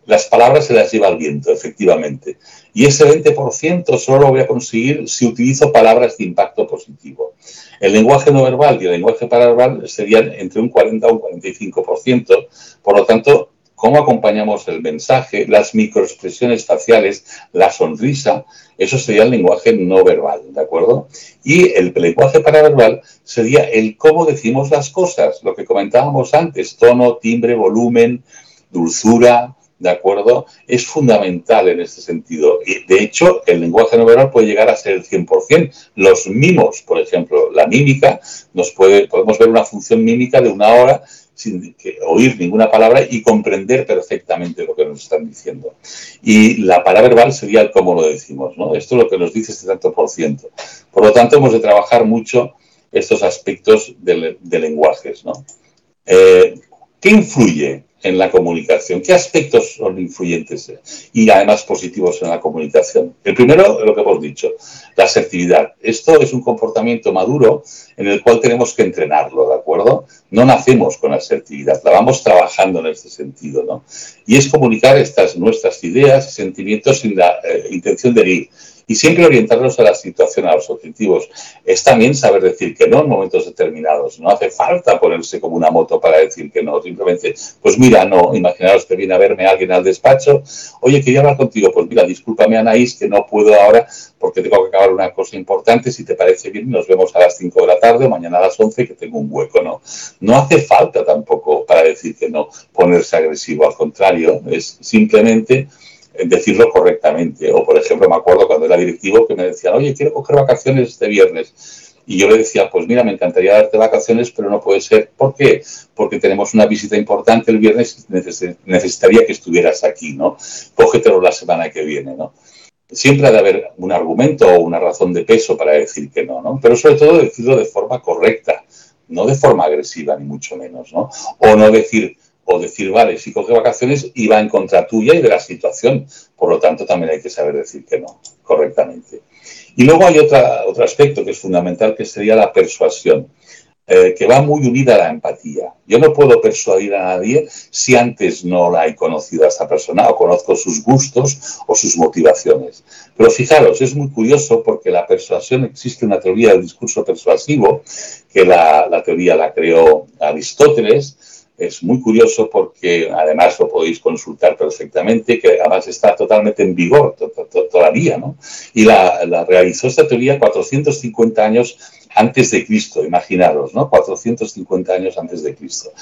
las palabras se las lleva el viento, efectivamente. Y ese 20% solo lo voy a conseguir si utilizo palabras de impacto positivo. El lenguaje no verbal y el lenguaje paraverbal serían entre un 40 y un 45%. Por lo tanto, cómo acompañamos el mensaje, las microexpresiones faciales, la sonrisa, eso sería el lenguaje no verbal, ¿de acuerdo? Y el lenguaje paraverbal sería el cómo decimos las cosas, lo que comentábamos antes, tono, timbre, volumen, dulzura, ¿de acuerdo? Es fundamental en este sentido. Y de hecho, el lenguaje no verbal puede llegar a ser el 100%. Los mimos, por ejemplo, la mímica, nos puede, podemos ver una función mímica de una hora sin oír ninguna palabra y comprender perfectamente lo que nos están diciendo. Y la palabra verbal sería el cómo lo decimos, ¿no? Esto es lo que nos dice este tanto por ciento. Por lo tanto, hemos de trabajar mucho estos aspectos de, lenguajes, ¿no? Eh, ¿Qué influye en la comunicación. ¿Qué aspectos son influyentes y además positivos en la comunicación? El primero, lo que hemos dicho, la asertividad. Esto es un comportamiento maduro en el cual tenemos que entrenarlo, ¿de No nacemos con asertividad, la vamos trabajando en este sentido, ¿no? Y es comunicar estas nuestras ideas y sentimientos sin la eh, intención de herir. Y siempre orientarlos a la situación, a los objetivos. Es también saber decir que no en momentos determinados. No hace falta ponerse como una moto para decir que no. Simplemente, pues mira, no, imaginaros que viene a verme alguien al despacho. Oye, quería hablar contigo. Pues mira, discúlpame, Anaís, que no puedo ahora porque tengo que acabar una cosa importante. Si te parece bien, nos vemos a las 5 de la tarde o mañana a las 11 que tengo un hueco, ¿no? No hace falta tampoco para decir que no ponerse agresivo. Al contrario, es simplemente decirlo correctamente. O, por ejemplo, me acuerdo cuando era directivo que me decían, oye, quiero coger vacaciones este viernes. Y yo le decía, pues mira, me encantaría darte vacaciones, pero no puede ser. ¿Por qué? Porque tenemos una visita importante el viernes y necesitaría que estuvieras aquí, ¿no? Cógetelo la semana que viene, ¿no? Siempre ha de haber un argumento o una razón de peso para decir que no, ¿no? Pero sobre todo decirlo de forma correcta, no de forma agresiva, ni mucho menos, ¿no? O no decir, o decir, vale, si coge vacaciones y va en contra tuya y de la situación. Por lo tanto, también hay que saber decir que no, correctamente. Y luego hay otra, otro aspecto que es fundamental, que sería la persuasión, eh, que va muy unida a la empatía. Yo no puedo persuadir a nadie si antes no la he conocido a esta persona o conozco sus gustos o sus motivaciones. Pero fijaros, es muy curioso porque la persuasión existe una teoría del discurso persuasivo, que la, la teoría la creó Aristóteles, es muy curioso porque además lo podéis consultar perfectamente, que además está totalmente en vigor todavía, ¿no? Y la, realizó esta teoría 450 años antes de Cristo, imaginaros, ¿no? 450 años antes de Cristo.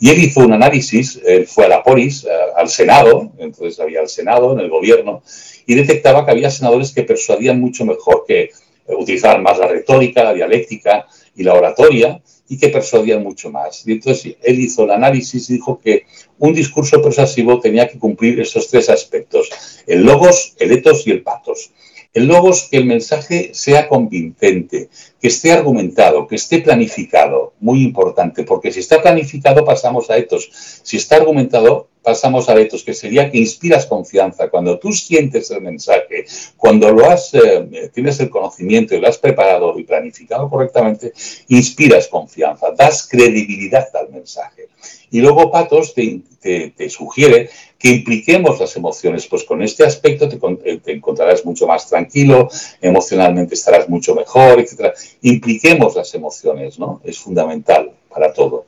Y él hizo un análisis, fue a la polis, al Senado, entonces había el Senado, en el gobierno, y detectaba que había senadores que persuadían mucho mejor, que utilizaban más la retórica, la dialéctica y la oratoria, y que persuadían mucho más. Y entonces él hizo el análisis y dijo que un discurso persuasivo tenía que cumplir estos tres aspectos, el logos, el etos y el patos. El logos, que el mensaje sea convincente, que esté argumentado, que esté planificado, muy importante, porque si está planificado pasamos a etos, si está argumentado pasamos a etos, que sería que inspiras confianza. Cuando tú sientes el mensaje, cuando lo has, eh, tienes el conocimiento y lo has preparado y planificado correctamente, inspiras confianza, das credibilidad al mensaje. Y luego Patos te, te, sugiere que impliquemos las emociones, pues con este aspecto te, eh, te, encontrarás mucho más tranquilo, emocionalmente estarás mucho mejor, etc. Impliquemos las emociones, ¿no? Es fundamental para todo.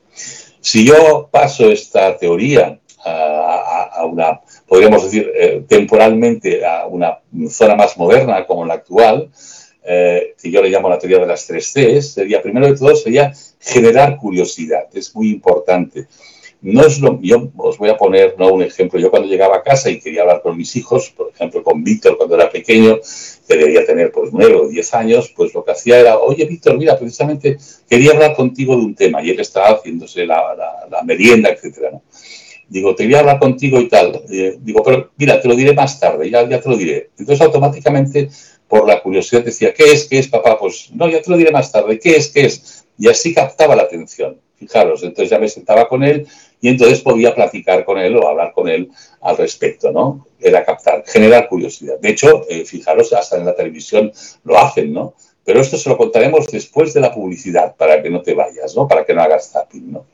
Si yo paso esta teoría a, una, podríamos decir, eh, temporalmente a una zona más moderna como la actual, eh, que yo le llamo la teoría de las tres Cs, sería, primero de todo, sería generar curiosidad. Es muy importante. No es lo, yo os voy a poner ¿no? un ejemplo. Yo cuando llegaba a casa y quería hablar con mis hijos, por ejemplo con Víctor cuando era pequeño, que debía tener pues nueve o diez años, pues lo que hacía era, oye Víctor, mira, precisamente quería hablar contigo de un tema y él estaba haciéndose la, la, merienda, etcétera. Digo, te voy a hablar contigo y tal. Eh, digo, pero mira, te lo diré más tarde, ya, ya te lo diré. Entonces automáticamente por la curiosidad decía, ¿qué es? ¿Qué es, papá? Pues no, ya te lo diré más tarde. ¿Qué es? ¿Qué es? Y así captaba la atención. Fijaros, entonces ya me sentaba con él y entonces podía platicar con él o hablar con él al respecto, ¿no? Era captar, generar curiosidad. De hecho, eh, fijaros, hasta en la televisión lo hacen, ¿no? Pero esto se lo contaremos después de la publicidad, para que no te vayas, ¿no? Para que no hagas zapping, ¿no?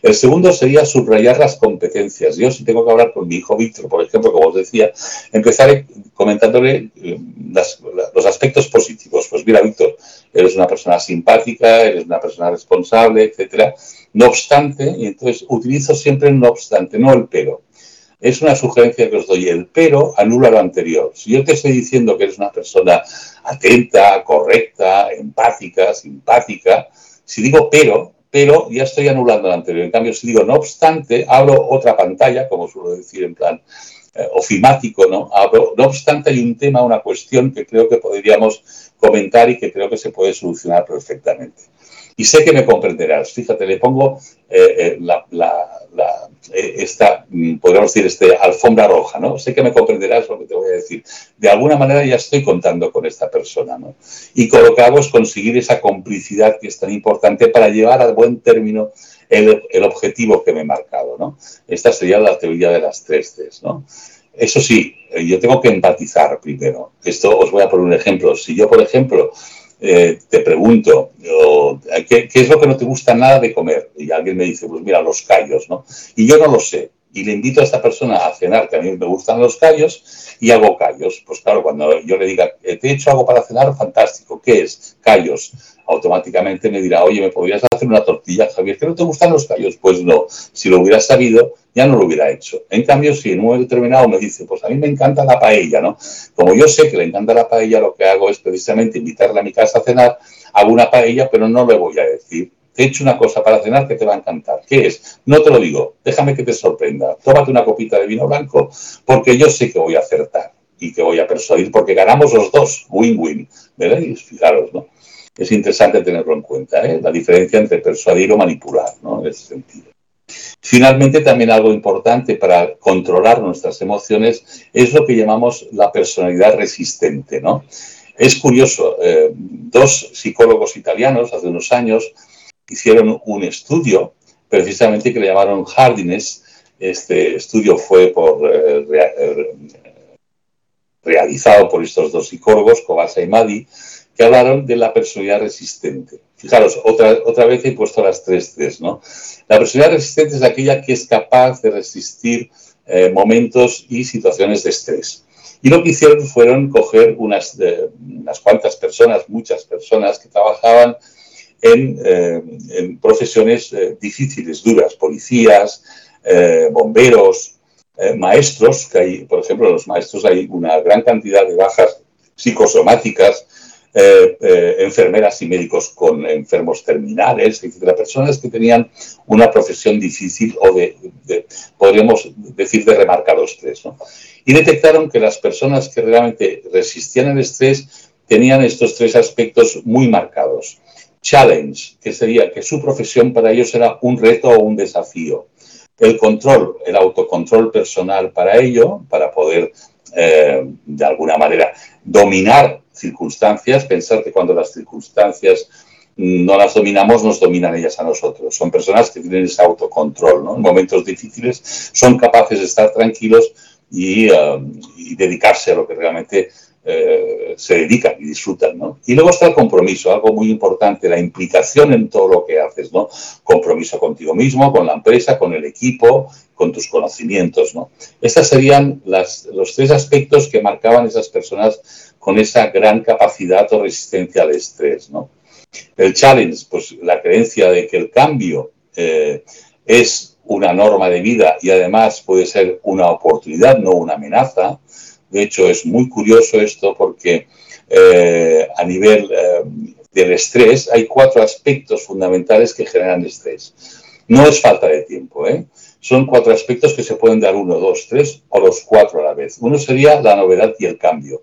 El segundo sería subrayar las competencias. Yo si tengo que hablar con mi hijo Víctor, por ejemplo, como os decía, empezaré comentándole eh, los aspectos positivos. Pues mira, Víctor, eres una persona simpática, eres una persona responsable, etcétera. No obstante, y entonces utilizo siempre el no obstante, no el pero. Es una sugerencia que os doy. El pero anula lo anterior. Si yo te estoy diciendo que eres una persona atenta, correcta, empática, simpática, si digo pero, pero ya estoy anulando lo anterior. En cambio, si digo no obstante, abro otra pantalla, como suelo decir en plan eh, ofimático, ¿no? No obstante, hay un tema, una cuestión que creo que podríamos comentar y que creo que se puede solucionar perfectamente. Y sé que me comprenderás. Fíjate, le pongo eh, eh, eh, esta, mm, podríamos decir, este alfombra roja, ¿no? Sé que me comprenderás lo que te voy a decir. De alguna manera ya estoy contando con esta persona, ¿no? Y con conseguir esa complicidad que es tan importante para llevar a buen término el, el objetivo que me he marcado, ¿no? Esta sería la teoría de las tres Cs, ¿no? Eso sí, yo tengo que empatizar primero. Esto os voy a poner un ejemplo. Si yo, por ejemplo, eh, te pregunto, ¿qué, es lo que no te gusta nada de comer? Y alguien me dice, pues mira, los callos, ¿no? Y yo no lo sé. Y le invito a esta persona a cenar, que a mí me gustan los callos, y hago callos. Pues claro, cuando yo le diga, eh, te he hecho algo para cenar, fantástico, ¿qué es? Callos. Automáticamente me dirá, oye, ¿me podrías hacer una tortilla, Javier? ¿Que no te gustan los callos? Pues no, si lo hubiera sabido, ya no lo hubiera hecho. En cambio, si en un momento determinado me dice, pues a mí me encanta la paella, ¿no? Como yo sé que le encanta la paella, lo que hago es precisamente invitarle a mi casa a cenar, hago una paella, pero no le voy a decir he hecho una cosa para cenar que te va a encantar. ¿Qué es? No te lo digo, déjame que te sorprenda. Tómate una copita de vino blanco porque yo sé que voy a acertar y que voy a persuadir porque ganamos los dos, win-win. ¿Veréis? Fijaros, ¿no? Es interesante tenerlo en cuenta, ¿eh? la diferencia entre persuadir o manipular, ¿no? En ese sentido. Finalmente, también algo importante para controlar nuestras emociones es lo que llamamos la personalidad resistente, ¿no? Es curioso, eh, dos psicólogos italianos hace unos años hicieron un estudio precisamente que le llamaron Hardiness. Este estudio fue eh, eh, realizado por estos dos psicólogos, Kobasa y Madi, que hablaron de la personalidad resistente. Fijaros, otra, otra vez he puesto las tres Cs, ¿no? La personalidad resistente es aquella que es capaz de resistir eh, momentos y situaciones de estrés. Y lo que hicieron fueron coger unas, unas cuantas personas, muchas personas que trabajaban eh, en, profesiones eh, difíciles, duras, policías, eh, bomberos, maestros, que hay, por ejemplo, los maestros hay una gran cantidad de bajas psicosomáticas, enfermeras y médicos con enfermos terminales, etcétera, personas que tenían una profesión difícil o de, podríamos decir, de remarcado estrés. Y detectaron que las personas que realmente resistían el estrés tenían estos tres aspectos muy marcados challenge, que sería que su profesión para ellos era un reto o un desafío. El control, el autocontrol personal para ello, para poder eh, de alguna manera dominar circunstancias, pensar que cuando las circunstancias no las dominamos, nos dominan ellas a nosotros. Son personas que tienen ese autocontrol, ¿no? En momentos difíciles son capaces de estar tranquilos y, eh, y dedicarse a lo que realmente eh, se dedican y disfrutan, ¿no? Y luego está el compromiso, algo muy importante, la implicación en todo lo que haces, ¿no? Compromiso contigo mismo, con la empresa, con el equipo, con tus conocimientos, ¿no? Estos serían los tres aspectos que marcaban esas personas con esa gran capacidad o resistencia al estrés, ¿no? El challenge, pues la creencia de que el cambio eh, es una norma de vida y además puede ser una oportunidad, no una amenaza. De hecho, es muy curioso esto porque eh, a nivel eh, del estrés hay cuatro aspectos fundamentales que generan estrés. No es falta de tiempo, ¿eh? son cuatro aspectos que se pueden dar uno, dos, tres o los cuatro a la vez. Uno sería la novedad y el cambio.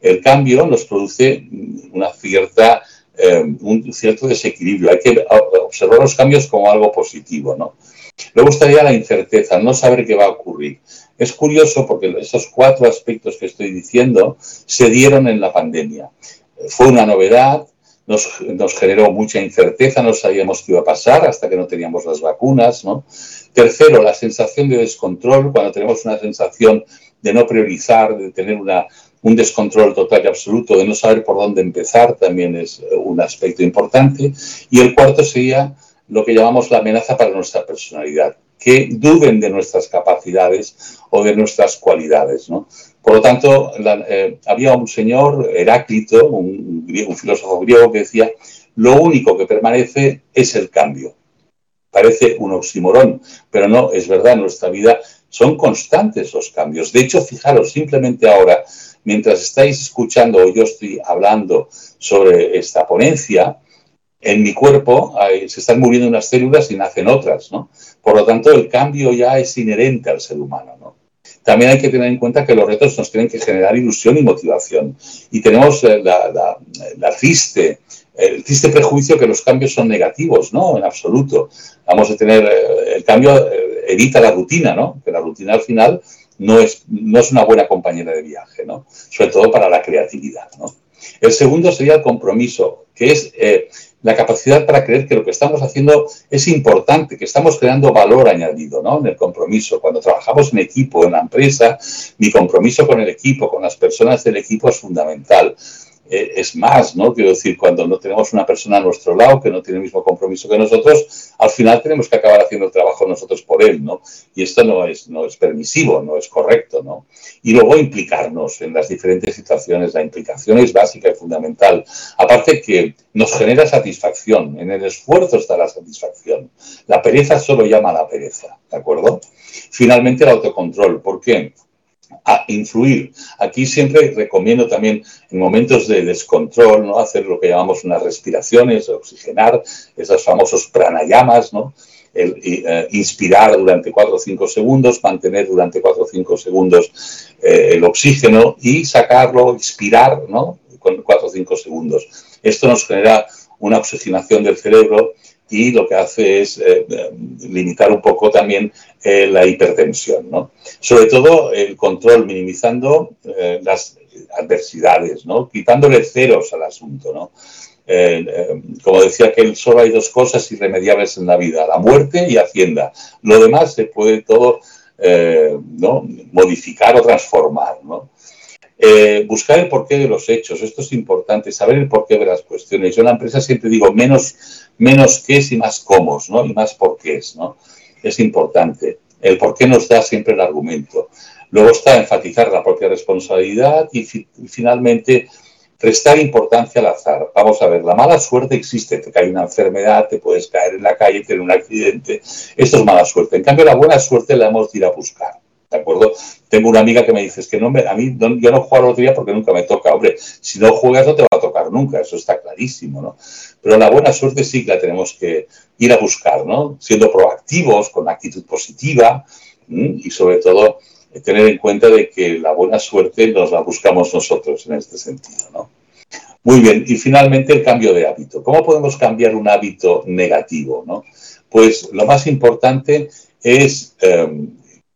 El cambio nos produce una cierta, un cierto desequilibrio. Hay que observar los cambios como algo positivo. ¿no? Luego estaría la incerteza, no saber qué va a ocurrir. Es curioso porque esos cuatro aspectos que estoy diciendo se dieron en la pandemia. Fue una novedad, nos, generó mucha incerteza, no sabíamos qué iba a pasar hasta que no teníamos las vacunas. Tercero, la sensación de descontrol, cuando tenemos una sensación de no priorizar, de tener un descontrol total y absoluto, de no saber por dónde empezar, también es un aspecto importante. Y el cuarto sería lo que llamamos la amenaza para nuestra personalidad que duden de nuestras capacidades o de nuestras cualidades. ¿no? Por lo tanto, eh, había un señor, Heráclito, un, filósofo griego, que decía, lo único que permanece es el cambio. Parece un oxímoron, pero no, es verdad, en nuestra vida son constantes los cambios. De hecho, fijaros, simplemente ahora, mientras estáis escuchando o yo estoy hablando sobre esta ponencia, en mi cuerpo se están muriendo unas células y nacen otras, ¿no? Por lo tanto, el cambio ya es inherente al ser humano, ¿no? También hay que tener en cuenta que los retos nos tienen que generar ilusión y motivación. Y tenemos eh, la, triste, el triste prejuicio que los cambios son negativos, ¿no? En absoluto. Vamos a tener, eh, el cambio eh, evita la rutina, ¿no? Que la rutina al final no es, no es una buena compañera de viaje, ¿no? Sobre todo para la creatividad. El segundo sería el compromiso, que es la capacidad para creer que lo que estamos haciendo es importante, que estamos creando valor añadido ¿no? en el compromiso. Cuando trabajamos en equipo, en la empresa, mi compromiso con el equipo, con las personas del equipo es fundamental. Eh, es más, ¿no? Quiero decir, cuando no tenemos una persona a nuestro lado que no tiene el mismo compromiso que nosotros, al final tenemos que acabar haciendo el trabajo nosotros por él, ¿no? Y esto no es, no es permisivo, no es correcto, ¿no? Y luego implicarnos en las diferentes situaciones, la implicación es básica y fundamental. Aparte que nos genera satisfacción, en el esfuerzo está la satisfacción. La pereza solo llama a la pereza, ¿de acuerdo? Finalmente el autocontrol, ¿por qué? A influir. Aquí siempre recomiendo también en momentos de descontrol, ¿no? Hacer lo que llamamos unas respiraciones, oxigenar, esos famosos pranayamas, ¿no? El, eh, inspirar durante 4 o 5 segundos, mantener durante 4 o 5 segundos eh, el oxígeno y sacarlo, expirar, ¿no? Con 4 o 5 segundos. Esto nos genera una oxigenación del cerebro y lo que hace es eh, limitar un poco también eh, la hipertensión. ¿no? Sobre todo el control, minimizando eh, las adversidades, ¿no? quitándole ceros al asunto. ¿no? como decía que solo hay dos cosas irremediables en la vida, la muerte y Hacienda. Lo demás se puede todo ¿no? modificar o transformar. ¿no? Eh, buscar el porqué de los hechos, esto es importante, saber el porqué de las cuestiones. Yo en la empresa siempre digo menos, menos qué y más cómo, ¿no? Y más por qué es, ¿no? Es importante. El por qué nos da siempre el argumento. Luego está enfatizar la propia responsabilidad y, y finalmente prestar importancia al azar. Vamos a ver, la mala suerte existe, te cae una enfermedad, te puedes caer en la calle, tener un accidente, esto es mala suerte. En cambio, la buena suerte la hemos de ir a buscar. ¿De acuerdo? Tengo una amiga que me dice, es que no a mí yo no juego a la lotería porque nunca me toca. Hombre, si no juegas no te va a tocar nunca, eso está clarísimo, ¿no? Pero la buena suerte sí que la tenemos que ir a buscar, ¿no? Siendo proactivos, con actitud positiva y sobre todo tener en cuenta de que la buena suerte nos la buscamos nosotros en este sentido, ¿no? Muy bien, y finalmente el cambio de hábito. ¿Cómo podemos cambiar un hábito negativo? ¿no? Pues lo más importante es em,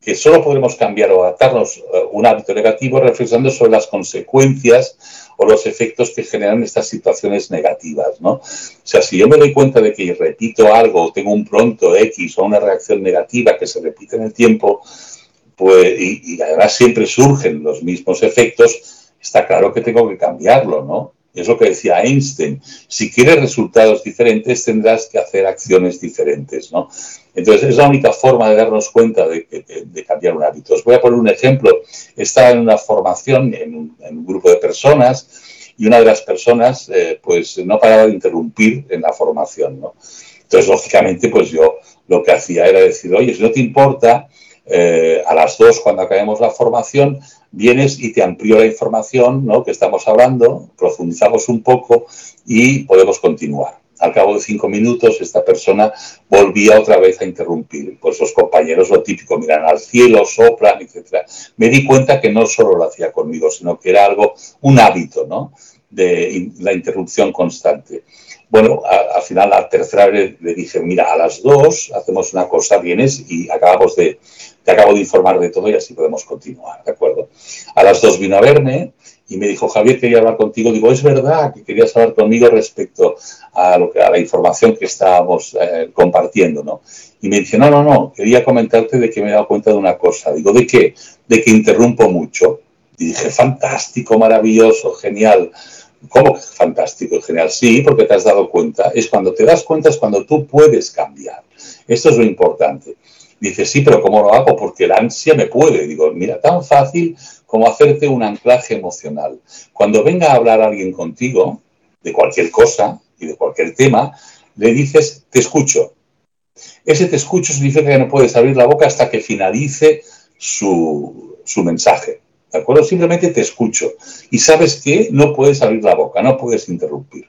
que solo podremos cambiar o adaptarnos a eh, un hábito negativo reflexionando sobre las consecuencias o los efectos que generan estas situaciones negativas, ¿no? O sea, si yo me doy cuenta de que repito algo o tengo un pronto X o una reacción negativa que se repite en el tiempo, pues, y, y además siempre surgen los mismos efectos, está claro que tengo que cambiarlo, ¿no? Es lo que decía Einstein. Si quieres resultados diferentes, tendrás que hacer acciones diferentes, ¿no? Entonces, es la única forma de darnos cuenta de, cambiar un hábito. Os voy a poner un ejemplo. Estaba en una formación, en un, grupo de personas, y una de las personas, eh, pues, no paraba de interrumpir en la formación, ¿no? Entonces, lógicamente, pues yo lo que hacía era decir, oye, si no te importa, eh, a las dos, cuando acabemos la formación, vienes y te amplío la información ¿no? que estamos hablando, profundizamos un poco y podemos continuar. Al cabo de cinco minutos, esta persona volvía otra vez a interrumpir. Pues los compañeros, lo típico, miran al cielo, soplan, etc. Me di cuenta que no solo lo hacía conmigo, sino que era algo, un hábito, ¿no? De la interrupción constante. Bueno, al final, la tercera vez le dije, mira, a las dos hacemos una cosa, vienes y acabamos de, te acabo de informar de todo y así podemos continuar, ¿de acuerdo? A las dos vino a verme y me dijo, Javier, quería hablar contigo. Digo, es verdad que querías hablar conmigo respecto a, lo que, a la información que estábamos eh, compartiendo, ¿no? Y me dice, no, no, no, quería comentarte de que me he dado cuenta de una cosa. Digo, ¿de qué? De que interrumpo mucho. Dije, fantástico, maravilloso, genial. ¿Cómo fantástico y genial? Sí, porque te has dado cuenta. Es cuando te das cuenta, es cuando tú puedes cambiar. Esto es lo importante. Dice, sí, pero ¿cómo lo hago? Porque la ansia me puede. Digo, mira, tan fácil como hacerte un anclaje emocional. Cuando venga a hablar alguien contigo, de cualquier cosa y de cualquier tema, le dices, te escucho. Ese te escucho significa que no puedes abrir la boca hasta que finalice su, su mensaje. ¿De acuerdo? Simplemente te escucho. Y sabes que no puedes abrir la boca, no puedes interrumpir.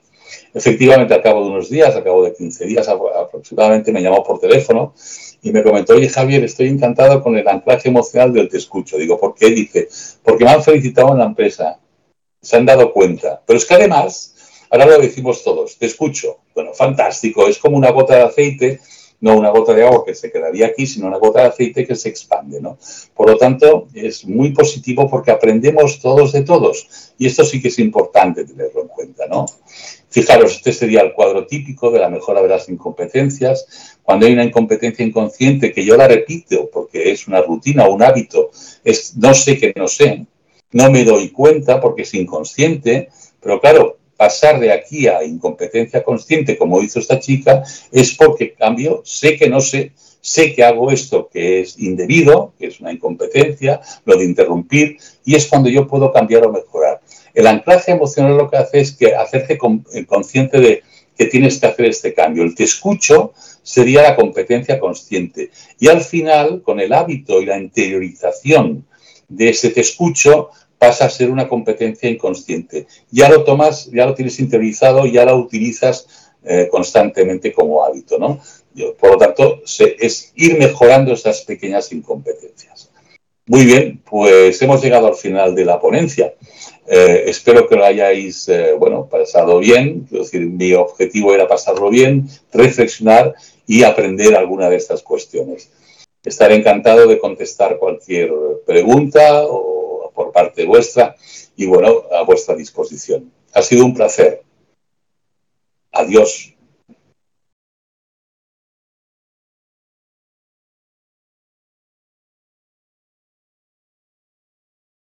Efectivamente, al cabo de unos días, al cabo de 15 días aproximadamente, me llamó por teléfono y me comentó, oye Javier, estoy encantado con el anclaje emocional del te escucho. Digo, ¿por qué? Dice, porque me han felicitado en la empresa, se han dado cuenta. Pero es que además, ahora lo decimos todos, te escucho. Bueno, fantástico, es como una gota de aceite no una gota de agua que se quedaría aquí, sino una gota de aceite que se expande. ¿no? Por lo tanto, es muy positivo porque aprendemos todos de todos y esto sí que es importante tenerlo en cuenta. ¿no? Fijaros, este sería el cuadro típico de la mejora de las incompetencias. Cuando hay una incompetencia inconsciente que yo la repito porque es una rutina o un hábito, es no sé que no sé, no me doy cuenta porque es inconsciente, Pero claro, pasar de aquí a incompetencia consciente, como hizo esta chica, es porque cambio, sé que no sé, sé que hago esto que es indebido, que es una incompetencia, lo de interrumpir, y es cuando yo puedo cambiar o mejorar. El anclaje emocional lo que hace es que hacerte eh, consciente de que tienes que hacer este cambio. El te escucho sería la competencia consciente. Y al final, con el hábito y la interiorización de ese te escucho, pasa a ser una competencia inconsciente. Ya lo tomas, ya lo tienes interiorizado, ya lo utilizas eh, constantemente como hábito, ¿no? por lo tanto, es ir mejorando esas pequeñas incompetencias. Muy bien, pues hemos llegado al final de la ponencia. Eh, espero que lo hayáis, eh, bueno, pasado bien. Es decir, mi objetivo era pasarlo bien, reflexionar y aprender alguna de estas cuestiones. Estaré encantado de contestar cualquier pregunta parte vuestra y bueno, a vuestra disposición. Ha sido un placer. Adiós.